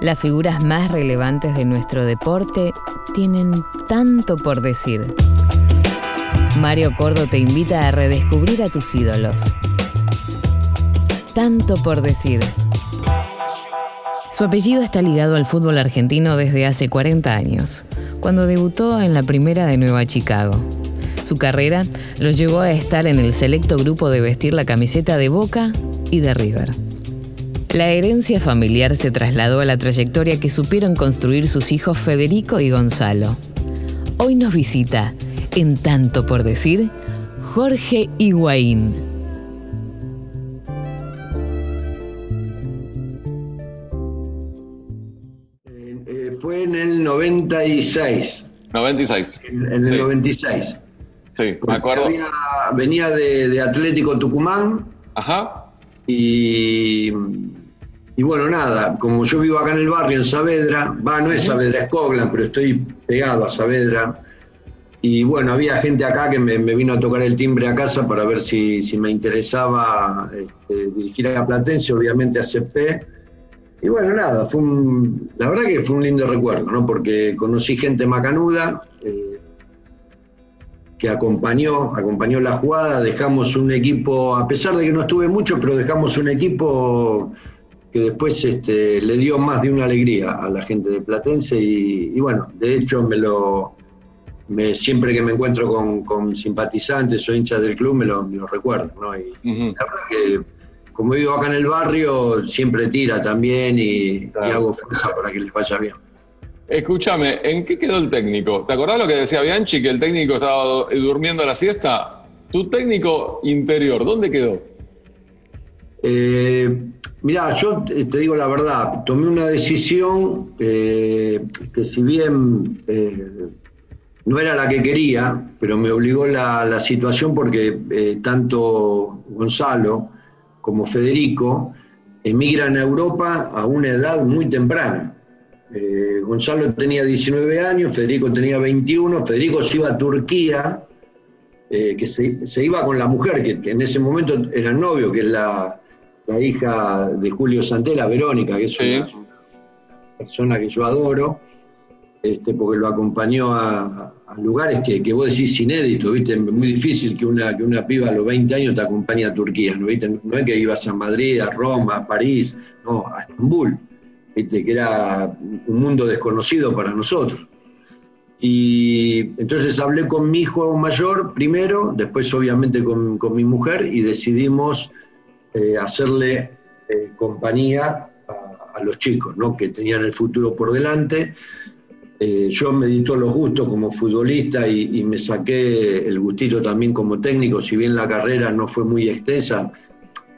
Las figuras más relevantes de nuestro deporte tienen tanto por decir. Mario Cordo te invita a redescubrir a tus ídolos. Tanto por decir. Su apellido está ligado al fútbol argentino desde hace 40 años, cuando debutó en la primera de Nueva Chicago. Su carrera lo llevó a estar en el selecto grupo de vestir la camiseta de Boca y de River. La herencia familiar se trasladó a la trayectoria que supieron construir sus hijos Federico y Gonzalo. Hoy nos visita, en tanto por decir, Jorge Higuaín. Eh, eh, fue en el 96. 96. En, en el Sí. 96. Sí, me acuerdo. había- venía de, de Atlético Tucumán Ajá. y, y bueno, nada, como yo vivo acá en el barrio, en Saavedra, va, no es Saavedra, es Coglan, pero estoy pegado a Saavedra. Y bueno, había gente acá que me, me vino a tocar el timbre a casa para ver si, si me interesaba este, dirigir a Platense, obviamente acepté. Y bueno, nada, fue un- la verdad que fue un lindo recuerdo, ¿no? Porque conocí gente macanuda, eh, que acompañó, acompañó la jugada, dejamos un equipo, a pesar de que no estuve mucho, pero dejamos un equipo que después este, le dio más de una alegría a la gente de Platense y, y bueno, de hecho me lo me, siempre que me encuentro con, con simpatizantes o hinchas del club me lo, me lo recuerdo, ¿no? Y la verdad que como vivo acá en el barrio, siempre tira también y, Claro. y hago fuerza para que les vaya bien. Escúchame, ¿en qué quedó el técnico? ¿Te acordás lo que decía Bianchi, que el técnico estaba durmiendo la siesta? Tu técnico interior, ¿dónde quedó? Eh, mirá, yo te digo la verdad, tomé una decisión eh, que si bien eh, no era la que quería, pero me obligó la, la situación porque eh, tanto Gonzalo como Federico emigran a Europa a una edad muy temprana. Gonzalo tenía 19 años, Federico tenía 21, Federico se iba a Turquía, que se, se iba con la mujer, que en ese momento era el novio, que es la, la hija de Julio Santela, Verónica, que es Sí. una, persona que yo adoro, este, porque lo acompañó a, a lugares que, que vos decís inéditos, ¿viste? Es muy difícil que una, que una piba a los 20 años te acompañe a Turquía, ¿no? ¿Viste? No es que ibas a Madrid, a Roma, a París, no, a Estambul, ¿viste? Que era un mundo desconocido para nosotros. Y entonces hablé con mi hijo mayor primero, después obviamente con, con mi mujer y decidimos eh, hacerle eh, compañía a, los chicos, ¿no? que tenían el futuro por delante. Eh, yo me di todos los gustos como futbolista y, me saqué el gustito también como técnico, si bien la carrera no fue muy extensa,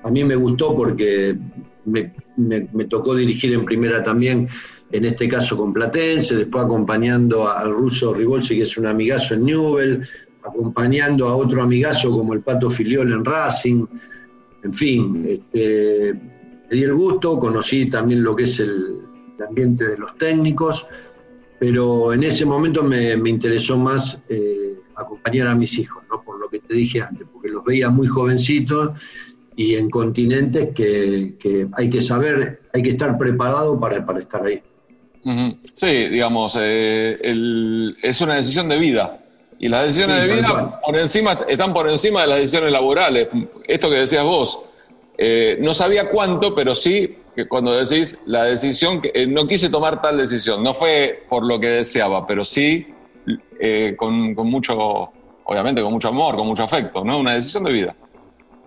a mí me gustó porque me, tocó dirigir en primera también, en este caso con Platense, después acompañando al ruso Rivolsi, que es un amigazo en Newell, acompañando a otro amigazo como el Pato Filiol en Racing, en fin, este, me di el gusto, conocí también lo que es el, ambiente de los técnicos, pero en ese momento me, interesó más eh, acompañar a mis hijos, ¿no? por lo que te dije antes, porque los veía muy jovencitos y en continentes que, hay que saber, hay que estar preparado para, para estar ahí. Sí, digamos, eh, es una decisión de vida. Y las decisiones Sí, de vida por encima, están por encima de las decisiones laborales. Esto que decías vos, eh, no sabía cuánto, pero sí que cuando decís la decisión, que, eh, no quise tomar tal decisión, no fue por lo que deseaba, pero sí eh, con, con mucho, obviamente con mucho amor, con mucho afecto, ¿no? Una decisión de vida.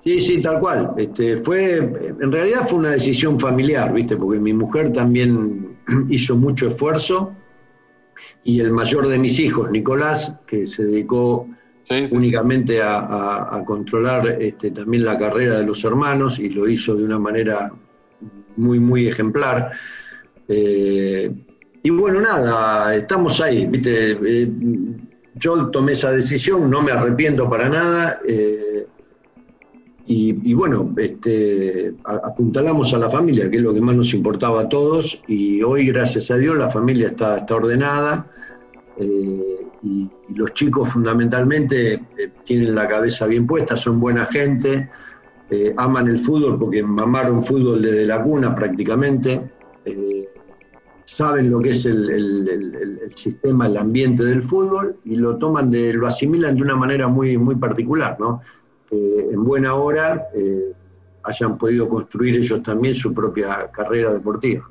Sí, sí, tal cual. Este, fue, en realidad fue una decisión familiar, ¿viste? Porque mi mujer también hizo mucho esfuerzo y el mayor de mis hijos, Nicolás, que se dedicó Sí, sí. únicamente a, a- a controlar este, también la carrera de los hermanos y lo hizo de una manera muy, muy ejemplar. Eh, y bueno, nada, estamos ahí, ¿viste? Eh, yo tomé esa decisión, no me arrepiento para nada. eh, y, bueno, este, apuntalamos a la familia, que es lo que más nos importaba a todos, y hoy, gracias a Dios, la familia está, está ordenada, eh, y, los chicos fundamentalmente eh, tienen la cabeza bien puesta, son buena gente, eh, aman el fútbol porque mamaron fútbol desde la cuna prácticamente, saben lo que es el, sistema, el ambiente del fútbol y lo toman de, lo asimilan de una manera muy, muy particular, ¿no? Eh, en buena hora eh, hayan podido construir ellos también su propia carrera deportiva.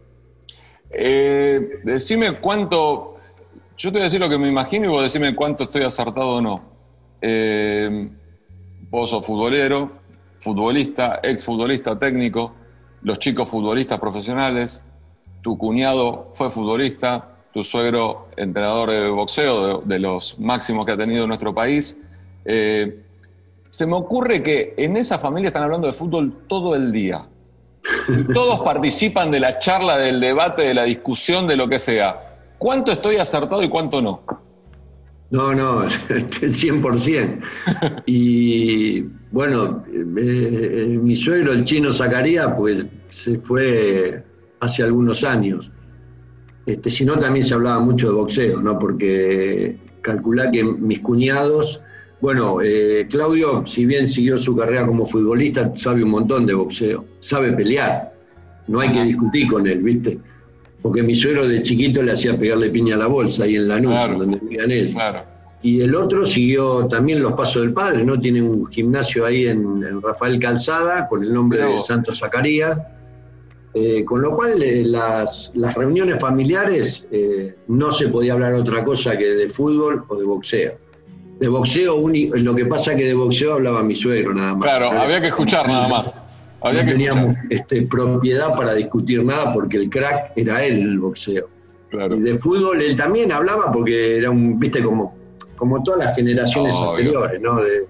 Eh, decime cuánto, yo te voy a decir lo que me imagino y vos decime cuánto estoy acertado o no. vos sos futbolero, futbolista, ex futbolista técnico, los chicos futbolistas profesionales, tu cuñado fue futbolista, tu suegro entrenador de boxeo, de, los máximos que ha tenido nuestro país. Eh, se me ocurre que en esa familia están hablando de fútbol todo el día. todos participan de la charla, del debate, de la discusión, de lo que sea. ¿Cuánto estoy acertado y cuánto no? No, no, 100%. Y bueno, eh, eh, mi suegro, el chino Zacarías, pues se fue hace algunos años. Este, si no, también se hablaba mucho de boxeo, ¿no? Porque calculá que mis cuñados, bueno, eh, Claudio, si bien siguió su carrera como futbolista, sabe un montón de boxeo, sabe pelear, no hay que discutir con él, ¿viste? Porque mi suegro de chiquito le hacía pegarle piña a la bolsa ahí en la noche, donde vivían él. Y el otro siguió también los pasos del padre, ¿no? Tiene un gimnasio ahí en, Rafael Calzada con el nombre de Santo Zacarías eh, con lo cual, eh, las, reuniones familiares eh, no se podía hablar otra cosa que de fútbol o de boxeo. De boxeo, lo que pasa que de boxeo hablaba mi suegro nada más. Claro, había que escuchar nada más. no teníamos este, propiedad para discutir nada porque el crack era él el boxeo. Y de fútbol él también hablaba porque era un, viste, como, como todas las generaciones anteriores, ¿no? De,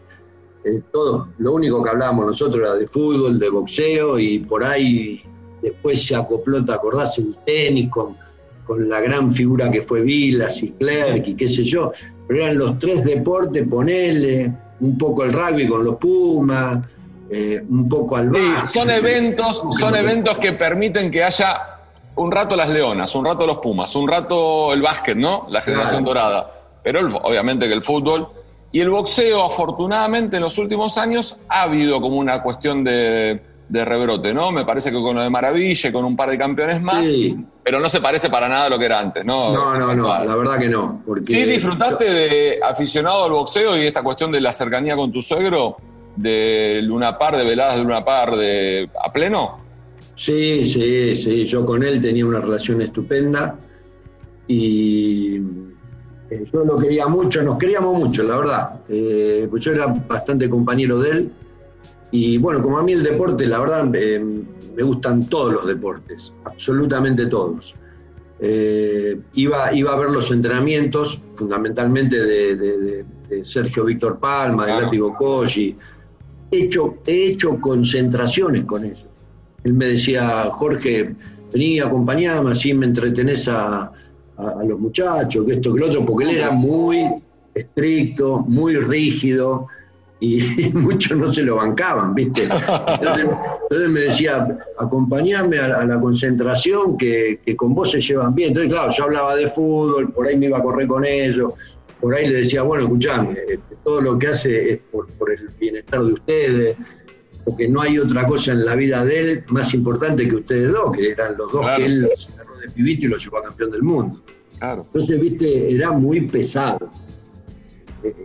todo, lo único que hablábamos nosotros era de fútbol, de boxeo y por ahí después se acopló, ¿te acordás? El tenis con, la gran figura que fue Vilas y Clerc y qué sé yo, pero eran los tres deportes, ponele, un poco el rugby con los Pumas, eh, un poco al sí, son eventos, son eventos que permiten que haya un rato las leonas, un rato los Pumas, un rato el básquet, ¿no? La generación dorada. Pero obviamente que el fútbol y el boxeo, afortunadamente, en los últimos años ha habido como una cuestión de de rebrote, ¿no? Me parece que con lo de Maravilla, con un par de campeones más, pero no se parece para nada a lo que era antes, ¿no? No, no, no, la verdad que no. ¿Sí disfrutaste de aficionado al boxeo y esta cuestión de la cercanía con tu suegro? ¿De Luna Par, de veladas de Luna Par de, a pleno? Sí, sí, sí. Yo con él tenía una relación estupenda y eh, yo lo quería mucho, nos queríamos mucho, la verdad. Eh, pues yo era bastante compañero de él y bueno, como a mí el deporte, la verdad, eh, me gustan todos los deportes, absolutamente todos. Eh, iba, iba a ver los entrenamientos, fundamentalmente de, Sergio Víctor Palma, de Látigo Koji. He hecho, he hecho concentraciones con ellos. Él me decía, Jorge, vení, acompañame, así me entretenés a, a los muchachos, que esto, que lo otro, porque él era muy estricto, muy rígido y, muchos no se lo bancaban, ¿viste? Entonces, me decía, acompañame a, la concentración que, con vos se llevan bien. Entonces, claro, yo hablaba de fútbol, por ahí me iba a correr con ellos, por ahí le decía, bueno, escuchame, este, todo lo que hace es por, el bienestar de ustedes, porque no hay otra cosa en la vida de él más importante que ustedes dos, que eran los dos que él los agarró de pibito y los llevó a campeón del mundo. Entonces, viste, era muy pesado.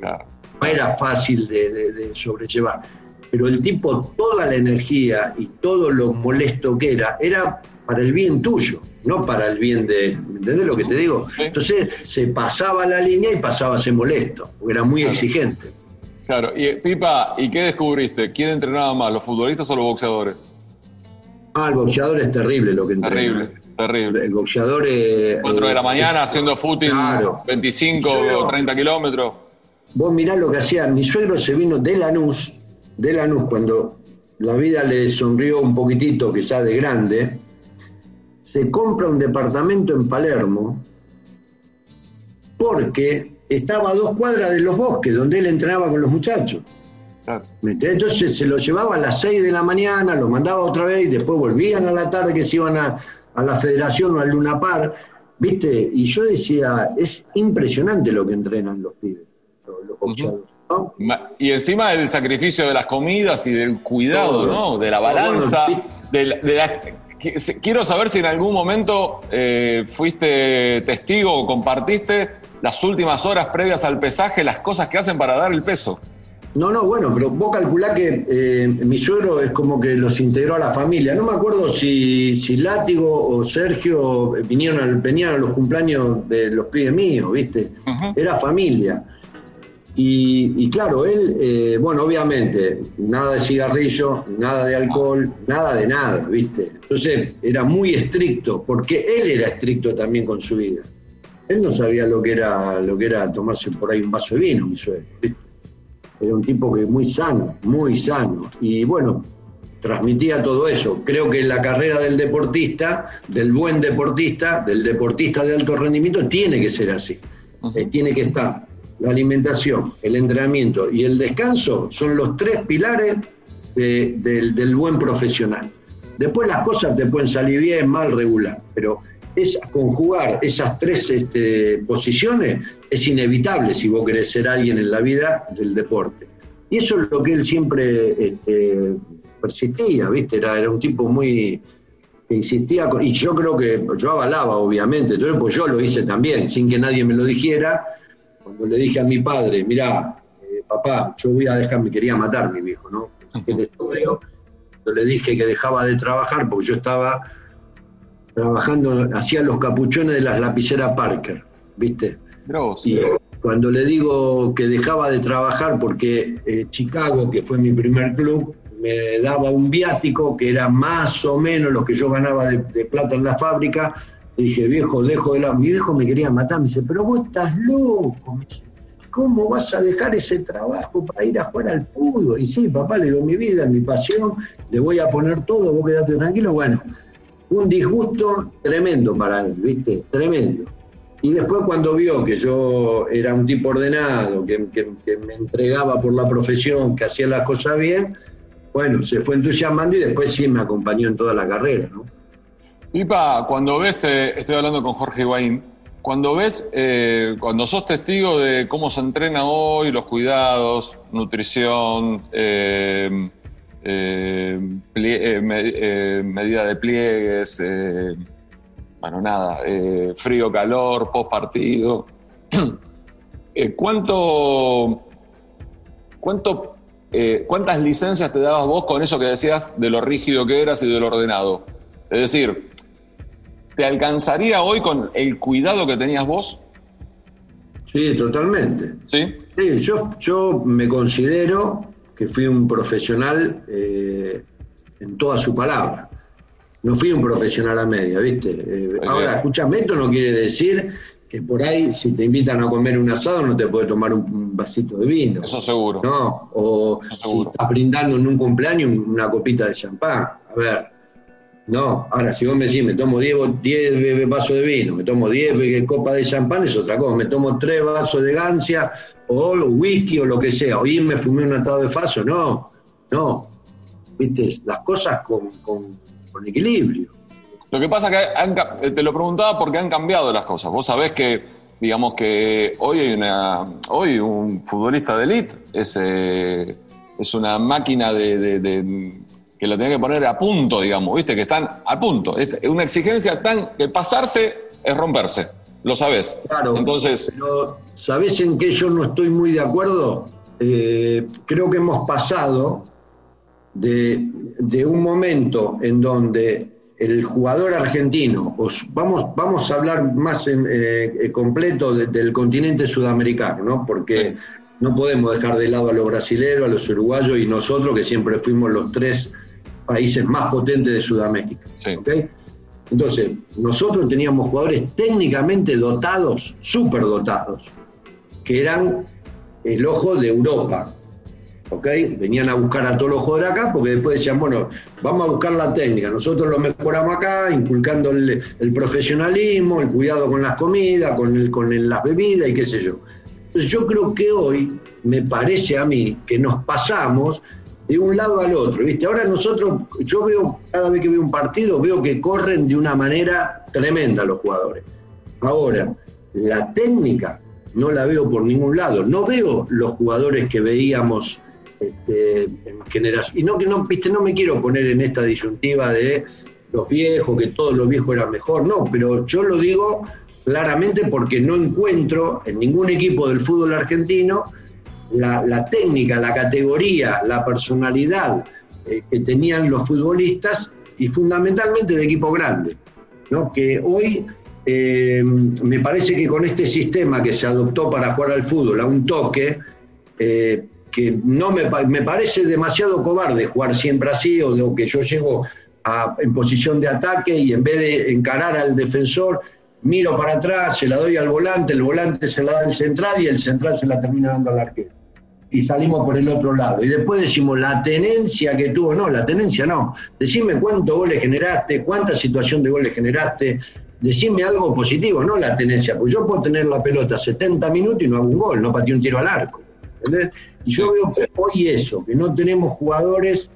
Claro no era fácil de, sobrellevar. Pero el tipo, toda la energía y todo lo molesto que era, era para el bien tuyo, no para el bien de. ¿Entendés lo que te digo? Entonces se pasaba la línea y pasaba a ser molesto, porque era muy exigente. Claro, y Pipa, ¿y qué descubriste? ¿Quién entrenaba más, los futbolistas o los boxeadores? Ah, el boxeador es terrible lo que entrena. Terrible, terrible. El boxeador es. 4 de la mañana haciendo footing, 25 o 30 kilómetros. Vos mirá lo que hacía, mi suegro se vino de Lanús, de Lanús cuando la vida le sonrió un poquitito, quizá de grande, se compra un departamento en Palermo porque estaba a dos cuadras de los bosques donde él entrenaba con los muchachos. Entonces se lo llevaba a las seis de la mañana, lo mandaba otra vez y después volvían a la tarde que se iban a, a la federación o al Lunapar, ¿viste? Y yo decía, es impresionante lo que entrenan los pibes. Y encima el sacrificio de las comidas y del cuidado, ¿no? De la balanza, de, quiero saber si en algún momento eh, fuiste testigo o compartiste las últimas horas previas al pesaje, las cosas que hacen para dar el peso. No, no, bueno, pero vos calculá que eh, mi suegro es como que los integró a la familia. No me acuerdo si, si Látigo o Sergio vinieron venían a los cumpleaños de los pibes míos, ¿viste? Era familia. Y, claro, él, eh, bueno, obviamente, nada de cigarrillo, nada de alcohol, nada de nada, ¿viste? Entonces era muy estricto, porque él era estricto también con su vida. Él no sabía lo que era, lo que era tomarse por ahí un vaso de vino, mi suegro, ¿viste? Era un tipo que muy sano, muy sano. Y bueno, transmitía todo eso. Creo que la carrera del deportista, del buen deportista, del deportista de alto rendimiento, tiene que ser así. Eh, tiene que estar la alimentación, el entrenamiento y el descanso son los tres pilares del, buen profesional. Después las cosas te pueden salir bien, mal, regular, pero es conjugar esas tres este, posiciones es inevitable si vos querés ser alguien en la vida del deporte. Y eso es lo que él siempre este, persistía, ¿viste? Era, era un tipo muy que insistía, y yo creo que yo avalaba, obviamente, entonces pues yo lo hice también, sin que nadie me lo dijera, cuando le dije a mi padre, mirá, eh, papá, yo voy a dejar, me quería matar mi viejo, ¿no? Yo le dije que dejaba de trabajar porque yo estaba trabajando, hacía los capuchones de las lapiceras Parker, ¿viste? Y cuando le digo que dejaba de trabajar porque eh, Chicago, que fue mi primer club, me daba un viático que era más o menos lo que yo ganaba de, de plata en la fábrica, dije, viejo, dejo de la... Mi viejo me quería matar, me dice, pero vos estás loco, ¿cómo vas a dejar ese trabajo para ir a jugar al fútbol? Y sí, papá, le digo, mi vida, mi pasión, le voy a poner todo, vos quedate tranquilo. Bueno, un disgusto tremendo para él, ¿viste? Tremendo. Y después cuando vio que yo era un tipo ordenado, que, que me entregaba por la profesión, que hacía las cosas bien, bueno, se fue entusiasmando y después sí me acompañó en toda la carrera, ¿no? Ipa, cuando ves, eh, estoy hablando con Jorge Higuaín, cuando ves, eh, cuando sos testigo de cómo se entrena hoy, los cuidados, nutrición, eh, medida de pliegues, bueno, nada, frío, calor, post partido, ¿cuánto, cuánto, ¿cuántas licencias te dabas vos con eso que decías de lo rígido que eras y de lo ordenado? Es decir, ¿Te alcanzaría hoy con el cuidado que tenías vos? Sí, totalmente. Sí. Sí, yo, yo me considero que fui un profesional eh, en toda su palabra. No fui un profesional a media, ¿viste? Eh, ahora, escúchame, esto no quiere decir que por ahí, si te invitan a comer un asado, no te puedes tomar un vasito de vino. Eso seguro. No, o si estás brindando en un cumpleaños una copita de champán. A ver, no, ahora si vos me decís, me tomo 10, vasos de vino, me tomo 10 copas de champán, es otra cosa. Me tomo 3 vasos de gancia o whisky o lo que sea. Hoy me fumé un atado de faso. No, no. Viste, las cosas con, equilibrio. Lo que pasa que te lo preguntaba porque han cambiado las cosas. Vos sabés que, digamos que hoy hay un futbolista de élite es, eh, es una máquina de que lo tenés que poner a punto, digamos, ¿viste? Que están a punto. Es una exigencia tan que pasarse es romperse, lo sabés. Claro. Entonces. Pero, ¿sabés en qué yo no estoy muy de acuerdo? Eh, creo que hemos pasado de, un momento en donde el jugador argentino, vamos, vamos a hablar más en, eh, completo del continente sudamericano, ¿no? Porque no podemos dejar de lado a los brasileños, a los uruguayos y nosotros, que siempre fuimos los tres países más potentes de Sudamérica. Entonces, nosotros teníamos jugadores técnicamente dotados, súper dotados, que eran el ojo de Europa. Venían a buscar a todos los jugadores acá porque después decían, bueno, vamos a buscar la técnica. Nosotros lo mejoramos acá, inculcando el, profesionalismo, el cuidado con las comidas, con, el, con las bebidas y qué sé yo. Entonces, yo creo que hoy, me parece a mí, que nos pasamos de un lado al otro, ¿viste? Ahora nosotros, yo veo, cada vez que veo un partido, veo que corren de una manera tremenda los jugadores. Ahora, la técnica no la veo por ningún lado. No veo los jugadores que veíamos este, en generación. Y no que no, viste, no me quiero poner en esta disyuntiva de los viejos, que todo lo viejo era mejor, no, pero yo lo digo claramente porque no encuentro en ningún equipo del fútbol argentino la, técnica, la categoría, la personalidad eh, que tenían los futbolistas y fundamentalmente de equipo grande, ¿no? que hoy eh, me parece que con este sistema que se adoptó para jugar al fútbol a un toque, eh, que no me, me, parece demasiado cobarde jugar siempre así, o, que yo llego en posición de ataque y en vez de encarar al defensor, miro para atrás, se la doy al volante, el volante se la da al central y el central se la termina dando al arquero. Y salimos por el otro lado. Y después decimos la tenencia que tuvo, no, la tenencia no. Decime cuántos goles generaste, cuánta situación de goles generaste, decime algo positivo, no la tenencia, porque yo puedo tener la pelota 70 minutos y no hago un gol, no pateé un tiro al arco. Y yo veo que hoy eso, que no tenemos jugadores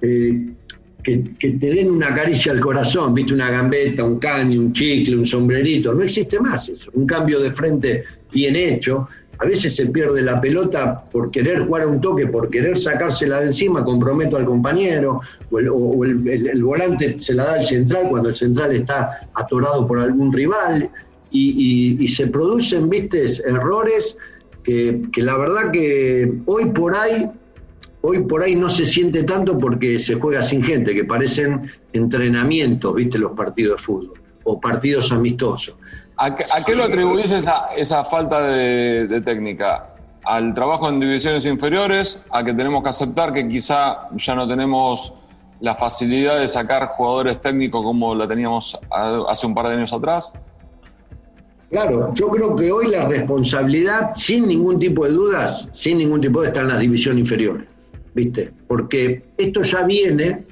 eh, que, te den una caricia al corazón, viste, una gambeta, un caño, un chicle, un sombrerito, no existe más eso. Un cambio de frente bien hecho. A veces se pierde la pelota por querer jugar a un toque, por querer sacársela de encima, comprometo al compañero, o, el, volante se la da al central cuando el central está atorado por algún rival, y, se producen, viste, errores que, que la verdad que hoy por ahí hoy por ahí no se siente tanto porque se juega sin gente, que parecen entrenamientos, viste, los partidos de fútbol, o partidos amistosos. ¿A, qué, lo atribuís esa, esa falta de, técnica? ¿Al trabajo en divisiones inferiores? ¿A que tenemos que aceptar que quizá ya no tenemos la facilidad de sacar jugadores técnicos como la teníamos hace un par de años atrás? Claro, yo creo que hoy la responsabilidad, sin ningún tipo de dudas, sin ningún tipo de, está en las divisiones inferiores. Porque esto ya viene,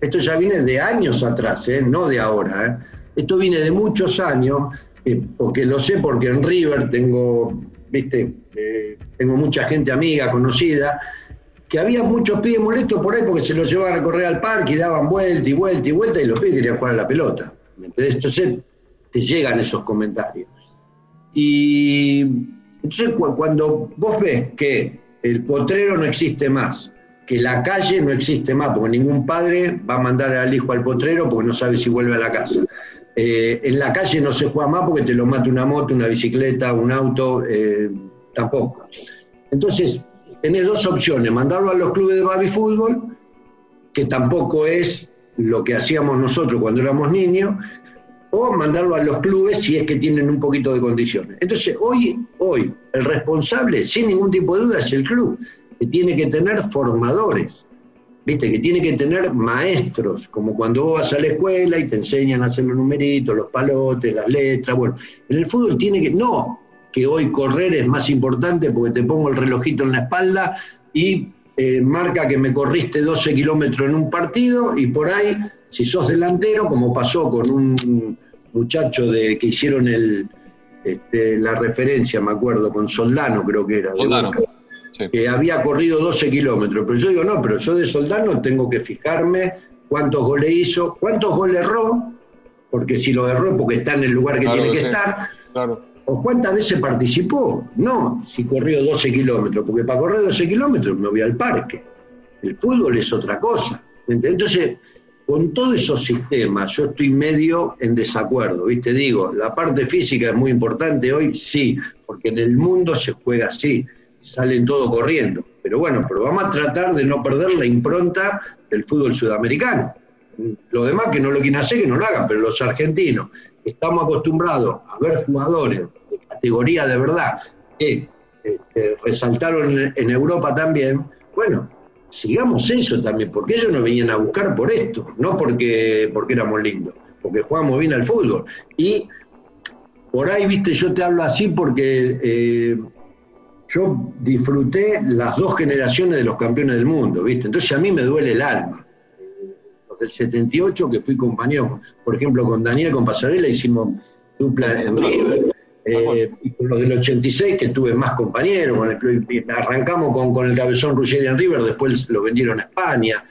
esto ya viene de años atrás, ¿eh? no de ahora. ¿eh? Esto viene de muchos años, eh, porque lo sé porque en River tengo, ¿viste? tengo mucha gente amiga, conocida, que había muchos pibes molestos por ahí porque se los llevaban a correr al parque y daban vuelta y vuelta y vuelta y los pibes querían jugar a la pelota. Entonces te llegan esos comentarios. Y entonces cuando vos ves que el potrero no existe más, que la calle no existe más, porque ningún padre va a mandar al hijo al potrero porque no sabe si vuelve a la casa. Eh, en la calle no se juega más porque te lo mata una moto, una bicicleta, un auto, eh, tampoco. Entonces, tenés dos opciones, mandarlo a los clubes de baby fútbol, que tampoco es lo que hacíamos nosotros cuando éramos niños, o mandarlo a los clubes si es que tienen un poquito de condiciones. Entonces, hoy, hoy, el responsable, sin ningún tipo de duda, es el club que tiene que tener formadores, ¿viste? que tiene que tener maestros, como cuando vos vas a la escuela y te enseñan a hacer los numeritos, los palotes, las letras. Bueno, en el fútbol tiene que, no que hoy correr es más importante porque te pongo el relojito en la espalda y eh, marca que me corriste 12 kilómetros en un partido y por ahí, si sos delantero, como pasó con un muchacho de que hicieron el, este, la referencia, me acuerdo, con Soldano creo que era. Soldano que había corrido 12 kilómetros. Pero yo digo, no, pero yo de soldado tengo que fijarme cuántos goles hizo, cuántos goles erró, porque si lo erró porque está en el lugar que tiene que estar, o cuántas veces participó. No, si corrió 12 kilómetros, porque para correr 12 kilómetros me voy al parque. El fútbol es otra cosa. Entonces, con todos esos sistemas, yo estoy medio en desacuerdo, ¿viste? Digo, la parte física es muy importante hoy, sí, porque en el mundo se juega así salen todo corriendo. Pero bueno, pero vamos a tratar de no perder la impronta del fútbol sudamericano. Lo demás que no lo quieren hacer, que no lo hagan, pero los argentinos estamos acostumbrados a ver jugadores de categoría de verdad que este, resaltaron en, Europa también. Bueno, sigamos eso también, porque ellos nos venían a buscar por esto, no porque, porque éramos lindos, porque jugamos bien al fútbol. Y por ahí, viste, yo te hablo así porque eh, yo disfruté las dos generaciones de los campeones del mundo, ¿viste? Entonces a mí me duele el alma. Los del 78, que fui compañero, por ejemplo, con Daniel, con Pasarela, hicimos dupla en River. Eh, y con los del 86, que tuve más compañeros, arrancamos con, con el cabezón Ruggeri en River, después lo vendieron a España.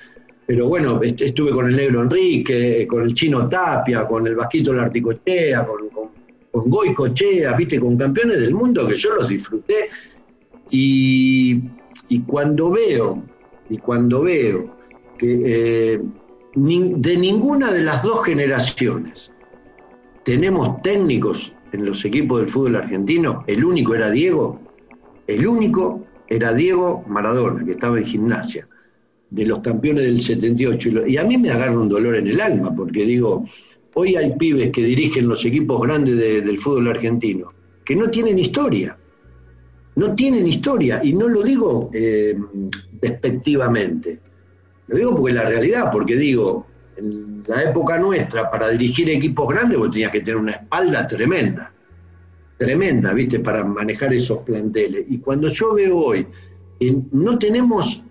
Pero bueno, estuve con el negro Enrique, con el chino Tapia, con el Vasquito Larticochea, con, con, con Goy Cochea, viste, con campeones del mundo que yo los disfruté y, cuando veo, y cuando veo que eh, de ninguna de las dos generaciones tenemos técnicos en los equipos del fútbol argentino. El único era Diego. El único era Diego Maradona, que estaba en gimnasia, de los campeones del 78. Y a mí me agarra un dolor en el alma, porque digo, hoy hay pibes que dirigen los equipos grandes del fútbol argentino, que no tienen historia. No tienen historia, y no lo digo eh, despectivamente. Lo digo porque la realidad, porque digo, en la época nuestra, para dirigir equipos grandes, vos tenías que tener una espalda tremenda, tremenda, ¿viste? Para manejar esos planteles. Y cuando yo veo hoy, no tenemos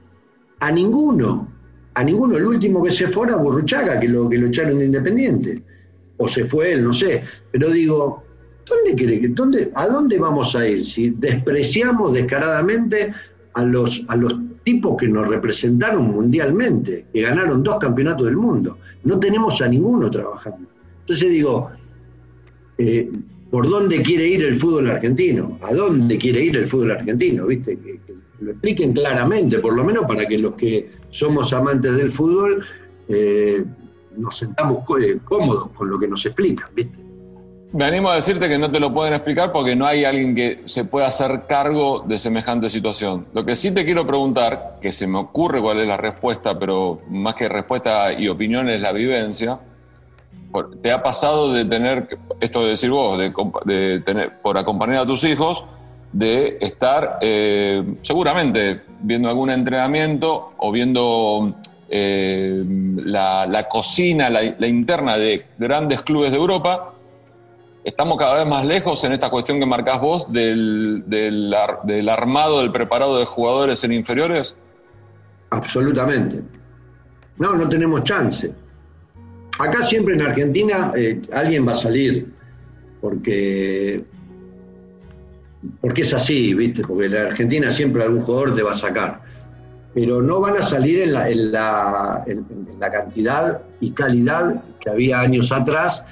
a ninguno, a ninguno, el último que se fue era Burruchaga, que lo, que lo echaron de Independiente, o se fue él, no sé, pero digo, ¿dónde quiere que, dónde, ¿a dónde vamos a ir si despreciamos descaradamente a los, a los tipos que nos representaron mundialmente, que ganaron dos campeonatos del mundo. No tenemos a ninguno trabajando. Entonces digo, eh, ¿por dónde quiere ir el fútbol argentino? ¿A dónde quiere ir el fútbol argentino? ¿Viste? Lo expliquen claramente, por lo menos para que los que somos amantes del fútbol eh, nos sentamos eh, cómodos con lo que nos explican, ¿viste? Me animo a decirte que no te lo pueden explicar porque no hay alguien que se pueda hacer cargo de semejante situación. Lo que sí te quiero preguntar, que se me ocurre cuál es la respuesta, pero más que respuesta y opinión es la vivencia. ¿Te ha pasado de tener, esto de decir vos, de, tener, por acompañar a tus hijos, de estar eh, seguramente viendo algún entrenamiento o viendo eh, la, cocina, la interna de grandes clubes de Europa? ¿Estamos cada vez más lejos en esta cuestión que marcás vos del, del, armado, del preparado de jugadores en inferiores? Absolutamente. No, no tenemos chance. Acá siempre en Argentina eh, alguien va a salir, porque, porque es así, ¿viste? Porque en Argentina siempre algún jugador te va a sacar. Pero no van a salir en la, en la, en la cantidad y calidad que había años atrás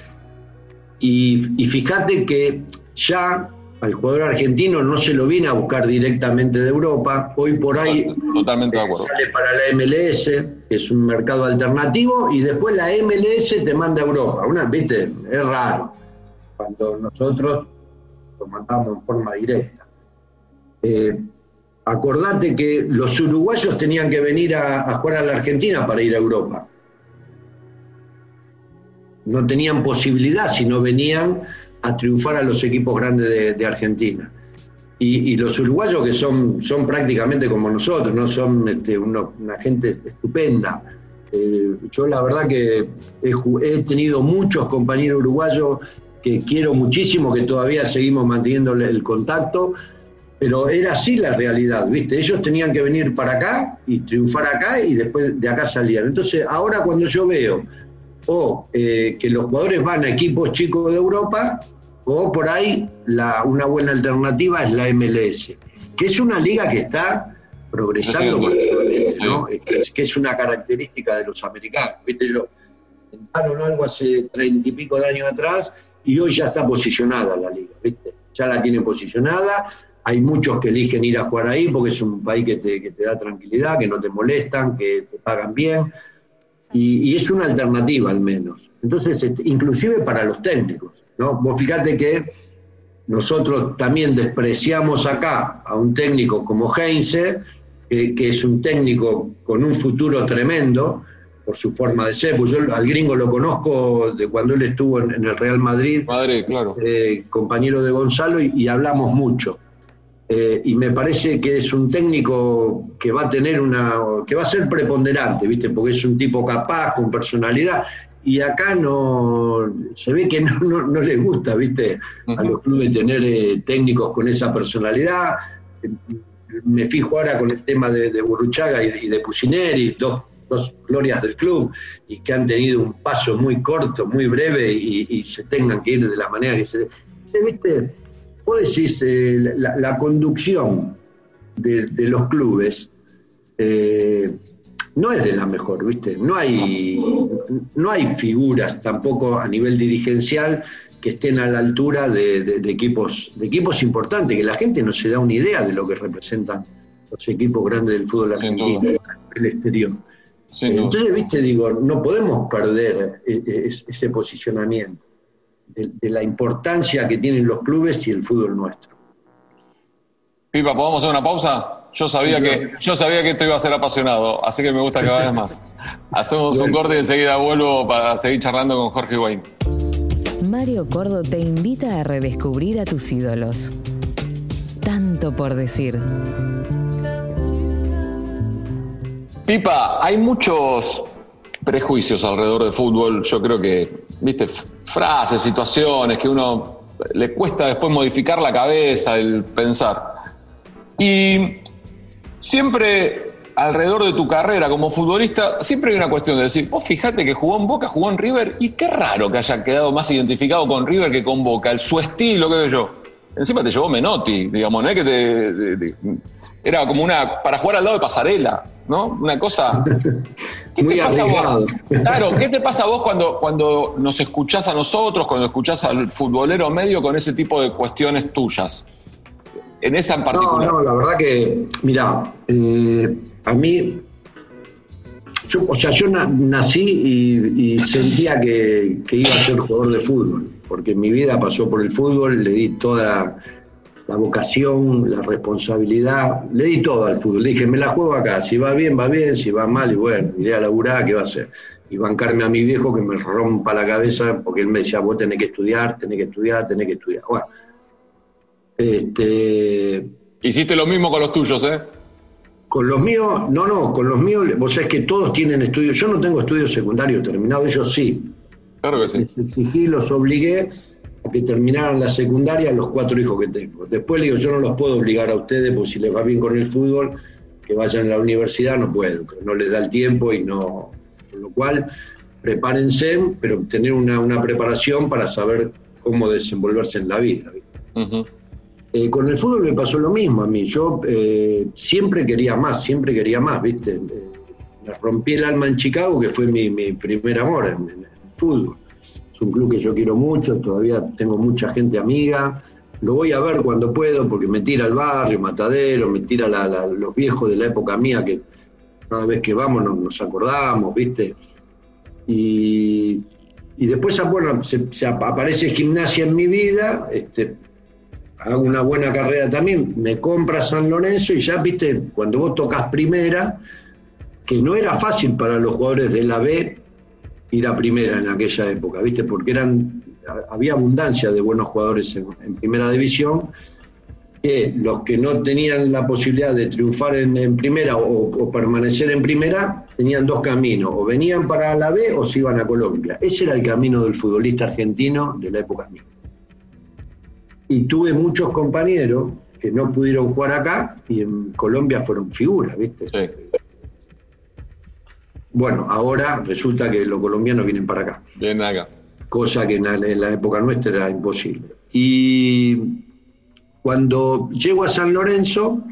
y, fíjate que ya al jugador argentino no se lo viene a buscar directamente de Europa. Hoy por ahí Totalmente sale para la MLS, que es un mercado alternativo, y después la MLS te manda a Europa. Una, viste, es raro cuando nosotros lo mandamos en forma directa. Eh, acordate que los uruguayos tenían que venir a jugar a la Argentina para ir a Europa no tenían posibilidad si no venían a triunfar a los equipos grandes de, Argentina. Y, los uruguayos que son, son prácticamente como nosotros, no son este, una gente estupenda. Eh, yo la verdad que he, tenido muchos compañeros uruguayos que quiero muchísimo, que todavía seguimos manteniendo el contacto, pero era así la realidad, ¿viste? Ellos tenían que venir para acá y triunfar acá y después de acá salían. Entonces, ahora cuando yo veo o eh, que los jugadores van a equipos chicos de Europa, o por ahí la, una buena alternativa es la MLS, que es una liga que está progresando ¿no? que es una característica de los americanos. ¿Viste? Yo intentaron algo hace treinta y pico de años atrás y hoy ya está posicionada la liga, ¿viste? ya la tienen posicionada. Hay muchos que eligen ir a jugar ahí porque es un país que te, que te da tranquilidad, que no te molestan, que te pagan bien y, es una alternativa al menos. Entonces, este, inclusive para los técnicos, ¿no? Vos fíjate que nosotros también despreciamos acá a un técnico como Heinze, que, es un técnico con un futuro tremendo por su forma de ser, pues yo al gringo lo conozco de cuando él estuvo en, el Real Madrid, Madrid claro. Eh, compañero de Gonzalo, y hablamos mucho. Eh, y me parece que es un técnico que va a tener una, que va a ser preponderante, ¿viste? Porque es un tipo capaz, con personalidad, y acá no, se ve que no, no, les gusta, ¿viste? A los clubes tener eh, técnicos con esa personalidad. Me fijo ahora con el tema de, de Burruchaga y, de Pusineri, dos, dos glorias del club, y que han tenido un paso muy corto, muy breve, y, y se tengan que ir de la manera que se... se ¿Viste? Vos decís, eh, la, conducción de, los clubes eh, no es de la mejor, ¿viste? No hay, no hay figuras tampoco a nivel dirigencial que estén a la altura de, equipos, de equipos importantes, que la gente no se da una idea de lo que representan los equipos grandes del fútbol argentino en el exterior. Entonces, viste, digo, no podemos perder eh, ese posicionamiento de, la importancia que tienen los clubes y el fútbol nuestro. Pipa, ¿podemos hacer una pausa? Yo sabía, que, yo sabía que esto iba a ser apasionado, así que me gusta cada vez más. Hacemos un corte y enseguida vuelvo para seguir charlando con Jorge Wayne. Mario Cordo te invita a redescubrir a tus ídolos. Tanto por decir. Pipa, hay muchos prejuicios alrededor del fútbol. Yo creo que, viste, frases, situaciones que uno le cuesta después modificar la cabeza, el pensar. Y siempre alrededor de tu carrera como futbolista, siempre hay una cuestión de decir, vos fíjate que jugó en Boca, jugó en River, y qué raro que haya quedado más identificado con River que con Boca, el, su estilo, qué sé yo. Encima te llevó Menotti, digamos, ¿no? Que te, era como una, para jugar al lado de pasarela, ¿no? Una cosa... Muy arriesgado. Claro, ¿qué te pasa a vos cuando, cuando nos escuchás a nosotros, cuando escuchás al futbolero medio con ese tipo de cuestiones tuyas? En esa en particular. No, no, la verdad que, mira, eh, a mí, yo, o sea, yo nací y, sentía que, iba a ser jugador de fútbol, porque mi vida pasó por el fútbol, le di toda la vocación, la responsabilidad, le di todo al fútbol. Le dije, me la juego acá, si va bien, va bien, si va mal, y bueno, iré a laburar, ¿qué va a hacer? Y bancarme a mi viejo que me rompa la cabeza, porque él me decía, vos tenés que estudiar, tenés que estudiar, tenés que estudiar. Bueno, este... Hiciste lo mismo con los tuyos, ¿eh? Con los míos, no, no, con los míos, vos sabés que todos tienen estudios. Yo no tengo estudios secundarios terminados, ellos sí. Claro que sí. Les exigí, los obligué que terminaran la secundaria los cuatro hijos que tengo. Después le digo, yo no los puedo obligar a ustedes, porque si les va bien con el fútbol, que vayan a la universidad, no puedo, no les da el tiempo y no. Con lo cual, prepárense, pero tener una, preparación para saber cómo desenvolverse en la vida. Eh, con el fútbol me pasó lo mismo a mí. Yo eh, siempre quería más, siempre quería más, ¿viste? Eh, me rompí el alma en Chicago, que fue mi, primer amor en, el fútbol. Es un club que yo quiero mucho, todavía tengo mucha gente amiga. Lo voy a ver cuando puedo, porque me tira al barrio, Matadero, me tira los viejos de la época mía, que cada vez que vamos nos, acordamos, ¿viste? Y, después, bueno, se, se aparece gimnasia en mi vida, este, hago una buena carrera también, me compra San Lorenzo y ya, viste, cuando vos tocas primera, que no era fácil para los jugadores de la B ir a primera en aquella época, viste, porque eran, había abundancia de buenos jugadores en, primera división, que los que no tenían la posibilidad de triunfar en, primera o, permanecer en primera, tenían dos caminos, o venían para la B o se iban a Colombia. Ese era el camino del futbolista argentino de la época misma y tuve muchos compañeros que no pudieron jugar acá y en Colombia fueron figuras, ¿viste? Sí. Bueno, ahora resulta que los colombianos vienen para acá. Vienen acá. Cosa que en la, época nuestra era imposible. Y cuando llego a San Lorenzo,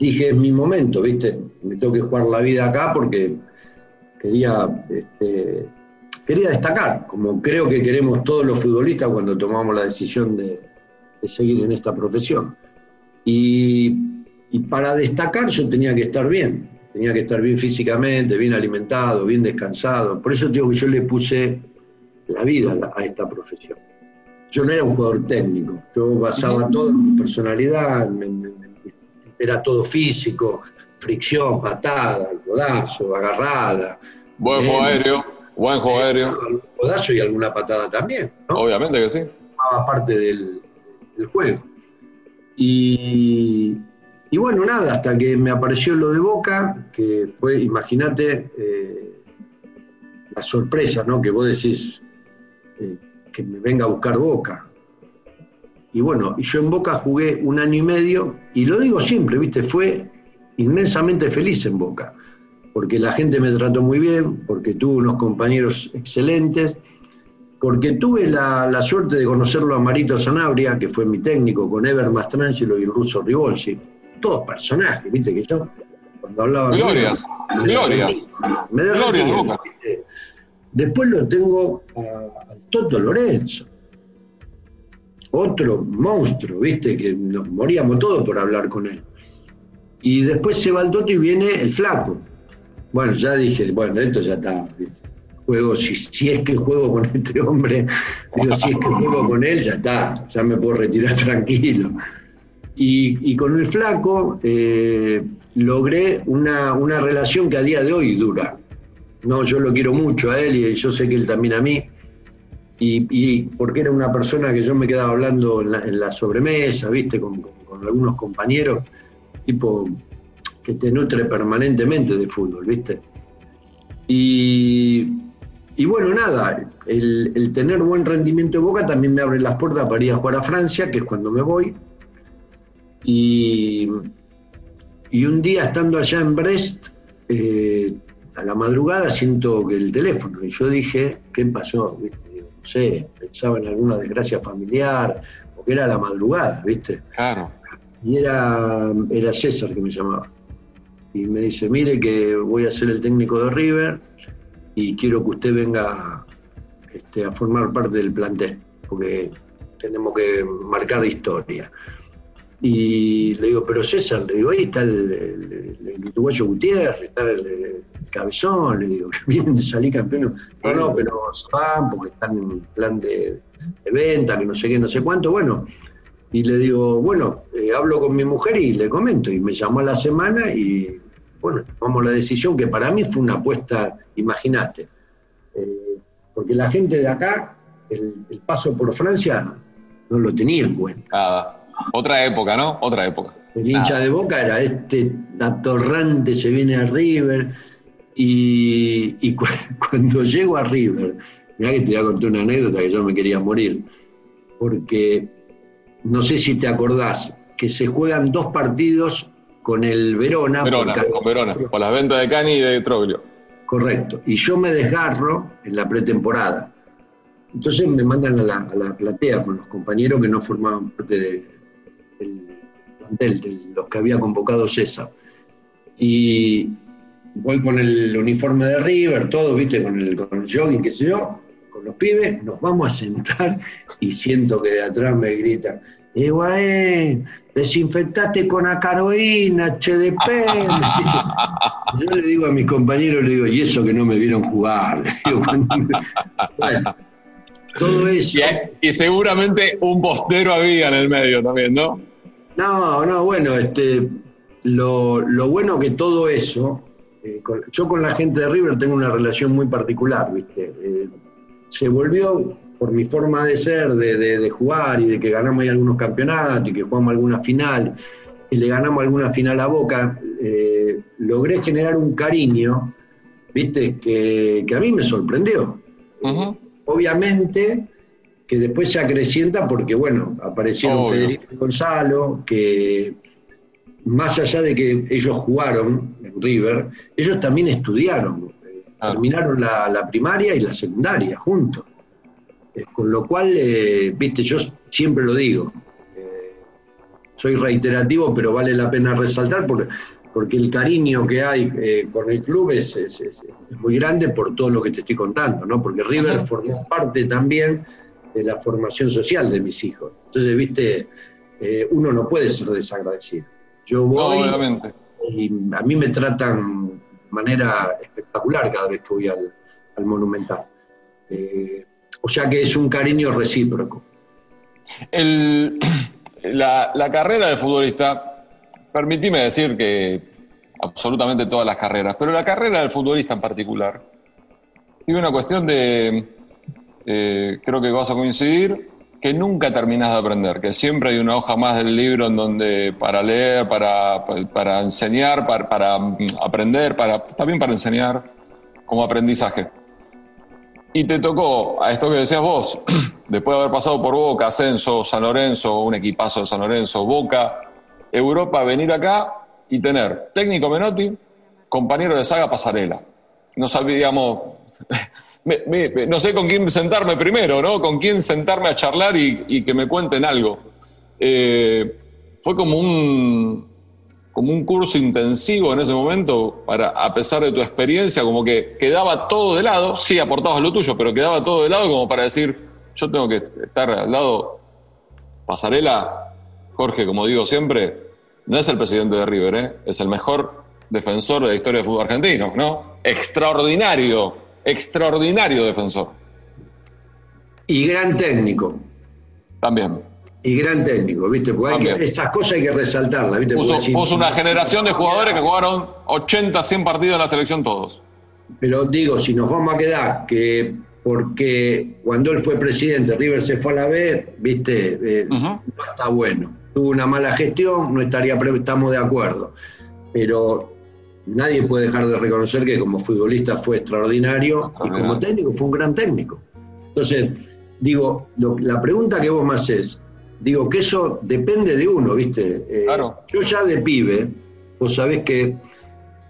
dije, es mi momento, ¿viste? Me tengo que jugar la vida acá porque quería, este, quería destacar, como creo que queremos todos los futbolistas cuando tomamos la decisión de, de seguir en esta profesión. Y, para destacar yo tenía que estar bien, tenía que estar bien físicamente, bien alimentado, bien descansado. Por eso digo que yo le puse la vida a esta profesión. Yo no era un jugador técnico, yo basaba todo en mi personalidad, era todo físico, fricción, patada, codazo, agarrada. Buen juego aéreo, buen juego aéreo. Codazo y alguna patada también, Obviamente que sí. parte del, el juego. Y, bueno, nada, hasta que me apareció lo de Boca, que fue, imagínate, eh, la sorpresa, ¿no? Que vos decís eh, que me venga a buscar Boca. Y bueno, yo en Boca jugué un año y medio, y lo digo siempre, ¿viste? Fue inmensamente feliz en Boca, porque la gente me trató muy bien, porque tuve unos compañeros excelentes porque tuve la, suerte de conocerlo a Marito Sanabria, que fue mi técnico, con Ever Mastrangelo y el ruso Rivolsi. Todos personajes, viste que yo, cuando hablaba. Glorias, glorias. Me glorias, Después lo tengo al Toto Lorenzo. Otro monstruo, viste, que nos moríamos todos por hablar con él. Y después se va el Toto y viene el flaco. bueno, ya dije, bueno, esto ya está. Juego, si, si es que juego con este hombre, digo, si es que juego con él, ya está, ya me puedo retirar tranquilo. Y, con el flaco eh, logré una, una, relación que a día de hoy dura. No, yo lo quiero mucho a él y yo sé que él también a mí. Y, porque era una persona que yo me quedaba hablando en la, sobremesa, ¿viste? Con, con, algunos compañeros, tipo que te nutre permanentemente de fútbol, ¿viste? Y, y bueno, nada, el, el, tener buen rendimiento de Boca también me abre las puertas para ir a jugar a Francia, que es cuando me voy. Y, y un día estando allá en Brest, eh, a la madrugada siento que el teléfono, y yo dije, ¿qué pasó? No sé, pensaba en alguna desgracia familiar, porque era la madrugada, ¿viste? Claro. Y era, era César que me llamaba. Y me dice, mire que voy a ser el técnico de River y quiero que usted venga este, a formar parte del plantel, porque tenemos que marcar historia. Y le digo, pero César, le digo, ahí está el, uruguayo Gutiérrez, está el, Cabezón, le digo, vienen de salir campeones. No, no, pero van porque están en plan de, venta, que no sé qué, no sé cuánto. Bueno, y le digo, bueno, eh, hablo con mi mujer y le comento. Y me llamó a la semana y, bueno, tomamos la decisión que para mí fue una apuesta, imagínate. Eh, porque la gente de acá, el, paso por Francia, no lo tenía en cuenta. Otra época, ¿no? Otra época. El hincha de Boca era este atorrante, se viene a River. Y, cuando llego a River, mira que te voy a contar una anécdota que yo me quería morir. Porque no sé si te acordás que se juegan dos partidos con el Verona. Verona, con Verona, con las ventas de Cani y de Troglio. Correcto. Y yo me desgarro en la pretemporada. Entonces me mandan a la, a la platea con los compañeros que no formaban parte de, de los que había convocado César. Y voy con el uniforme de River, todo, viste, con el, con el jogging, qué sé yo, con los pibes, nos vamos a sentar y siento que de atrás me grita, Higuaín, desinfectate con acaroína, HDP. Yo le digo a mis compañeros, le digo, y eso que no me vieron jugar. todo eso. Y, seguramente un postero había en el medio también, ¿no? No, no, bueno, este, lo, bueno que todo eso, eh, yo con la gente de River tengo una relación muy particular, ¿viste? Eh, se volvió por mi forma de ser, de, jugar y de que ganamos ahí algunos campeonatos y que jugamos alguna final y le ganamos alguna final a Boca, eh, logré generar un cariño, ¿viste? Que, a mí me sorprendió. Obviamente que después se acrecienta porque, bueno, aparecieron Federico y Gonzalo, que más allá de que ellos jugaron en River, ellos también estudiaron, terminaron la, primaria y la secundaria juntos. Eh, con lo cual, eh, viste, yo siempre lo digo, eh, soy reiterativo, pero vale la pena resaltar porque, porque el cariño que hay con el club es, es, muy grande por todo lo que te estoy contando, ¿no? Porque River formó parte también de la formación social de mis hijos. Entonces, viste, eh, uno no puede ser desagradecido. Yo voy y a mí me tratan de manera espectacular cada vez que voy al, Monumental. Eh, o sea que es un cariño recíproco. la, la, carrera de futbolista, permitime decir que absolutamente todas las carreras, pero la carrera del futbolista en particular, tiene una cuestión de, eh, creo que vas a coincidir, que nunca terminas de aprender, que siempre hay una hoja más del libro en donde para leer, para, para enseñar, para, para, mm, aprender, para, también para enseñar como aprendizaje. Y te tocó, a esto que decías vos, después de haber pasado por Boca, Ascenso, San Lorenzo, un equipazo de San Lorenzo, Boca, Europa, venir acá y tener técnico Menotti, compañero de saga Pasarela. No sabíamos, no sé con quién sentarme primero, ¿no? Con quién sentarme a charlar y, que me cuenten algo. Eh, fue como un, como un curso intensivo en ese momento, para, a pesar de tu experiencia, como que quedaba todo de lado, sí aportabas lo tuyo, pero quedaba todo de lado como para decir, yo tengo que estar al lado. Pasarela, Jorge, como digo siempre, no es el presidente de River, ¿eh? es el mejor defensor de la historia del fútbol argentino, ¿no? Extraordinario, extraordinario defensor. Y gran técnico. También. Y gran técnico, ¿viste? Porque esas cosas hay que resaltarlas, ¿viste? Puso, una generación de jugadores que jugaron 80, 100 partidos en la selección todos. Pero digo, si nos vamos a quedar que porque cuando él fue presidente, River se fue a la B, ¿viste? Eh, no está bueno. Tuvo una mala gestión, no estaría, estamos de acuerdo. Pero nadie puede dejar de reconocer que como futbolista fue extraordinario y como técnico fue un gran técnico. Entonces, digo, la pregunta que vos me haces, digo que eso depende de uno, ¿viste? Eh, claro. Yo ya de pibe, vos sabés que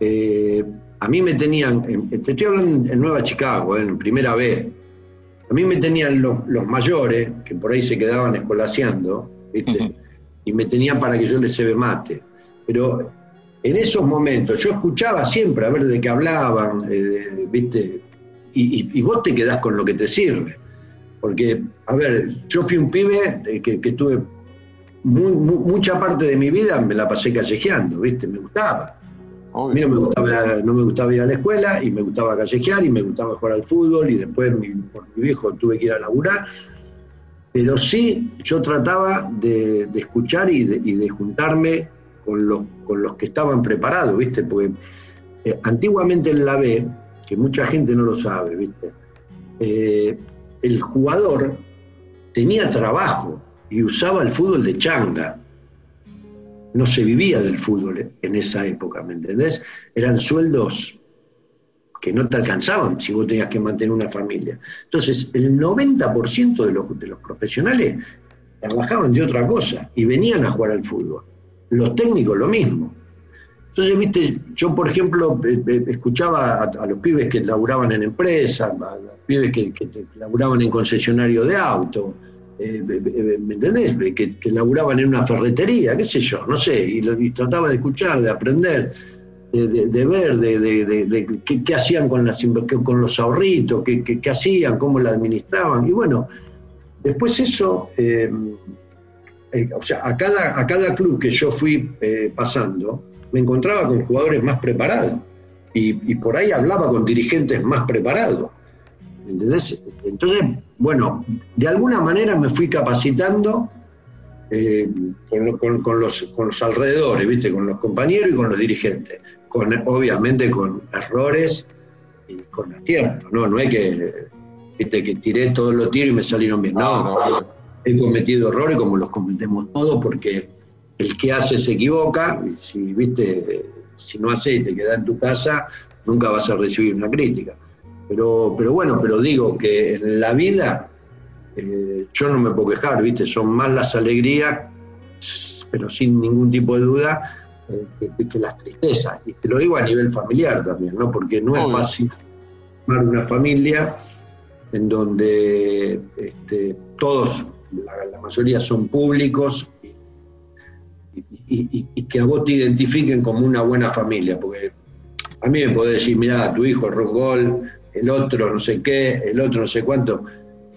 eh, a mí me tenían, te estoy hablando en Nueva Chicago, en primera vez, a mí me tenían los, mayores, que por ahí se quedaban escolaseando, ¿viste? Y me tenían para que yo les se mate. Pero en esos momentos yo escuchaba siempre a ver de qué hablaban, eh, ¿viste? Y, vos te quedás con lo que te sirve. Porque, a ver, yo fui un pibe que, que tuve mucha parte de mi vida me la pasé callejeando, ¿viste? Me gustaba. A mí no me, gustaba, no me gustaba ir a la escuela y me gustaba callejear y me gustaba jugar al fútbol y después por mi viejo tuve que ir a laburar. Pero sí, yo trataba de, escuchar y de, juntarme con los, con los que estaban preparados, ¿viste? Porque eh, antiguamente en la B, que mucha gente no lo sabe, ¿viste? Eh, el jugador tenía trabajo y usaba el fútbol de changa. No se vivía del fútbol en esa época, ¿me entendés? Eran sueldos que no te alcanzaban si vos tenías que mantener una familia. Entonces, el 90% de los, de los profesionales trabajaban de otra cosa y venían a jugar al fútbol. Los técnicos lo mismo. Entonces, viste, yo por ejemplo eh, eh, escuchaba a, los pibes que laburaban en empresas, a los pibes que, laburaban en concesionario de auto, eh, ¿me entendés? Que, laburaban en una ferretería, qué sé yo, no sé, y, trataba de escuchar, de aprender de, ver, de, qué, hacían con, los ahorritos, qué, hacían, cómo la administraban. Y bueno, después eso, eh, o sea, a cada, a cada club que yo fui eh, pasando, me encontraba con jugadores más preparados. Y, por ahí hablaba con dirigentes más preparados. ¿Entendés? Entonces, bueno, de alguna manera me fui capacitando con, con, los, con los alrededores, ¿viste? Con los compañeros y con los dirigentes obviamente con errores y con aciertos, ¿no? No es que, que tiré todos los tiros y me salieron bien, no, he cometido errores como los cometemos todos porque el que hace se equivoca, y si, viste, si no hace y te quedas en tu casa, nunca vas a recibir una crítica. Pero, pero bueno, pero digo que en la vida eh, yo no me puedo quejar, ¿viste? Son más las alegrías, pero sin ningún tipo de duda, que, las tristezas. Y te lo digo a nivel familiar también, ¿no? Porque no es fácil formar una familia en donde este, todos, la, mayoría son públicos y, que a vos te identifiquen como una buena familia. Porque a mí me podés decir, mira, tu hijo erró gol, el otro no sé qué, el otro no sé cuánto,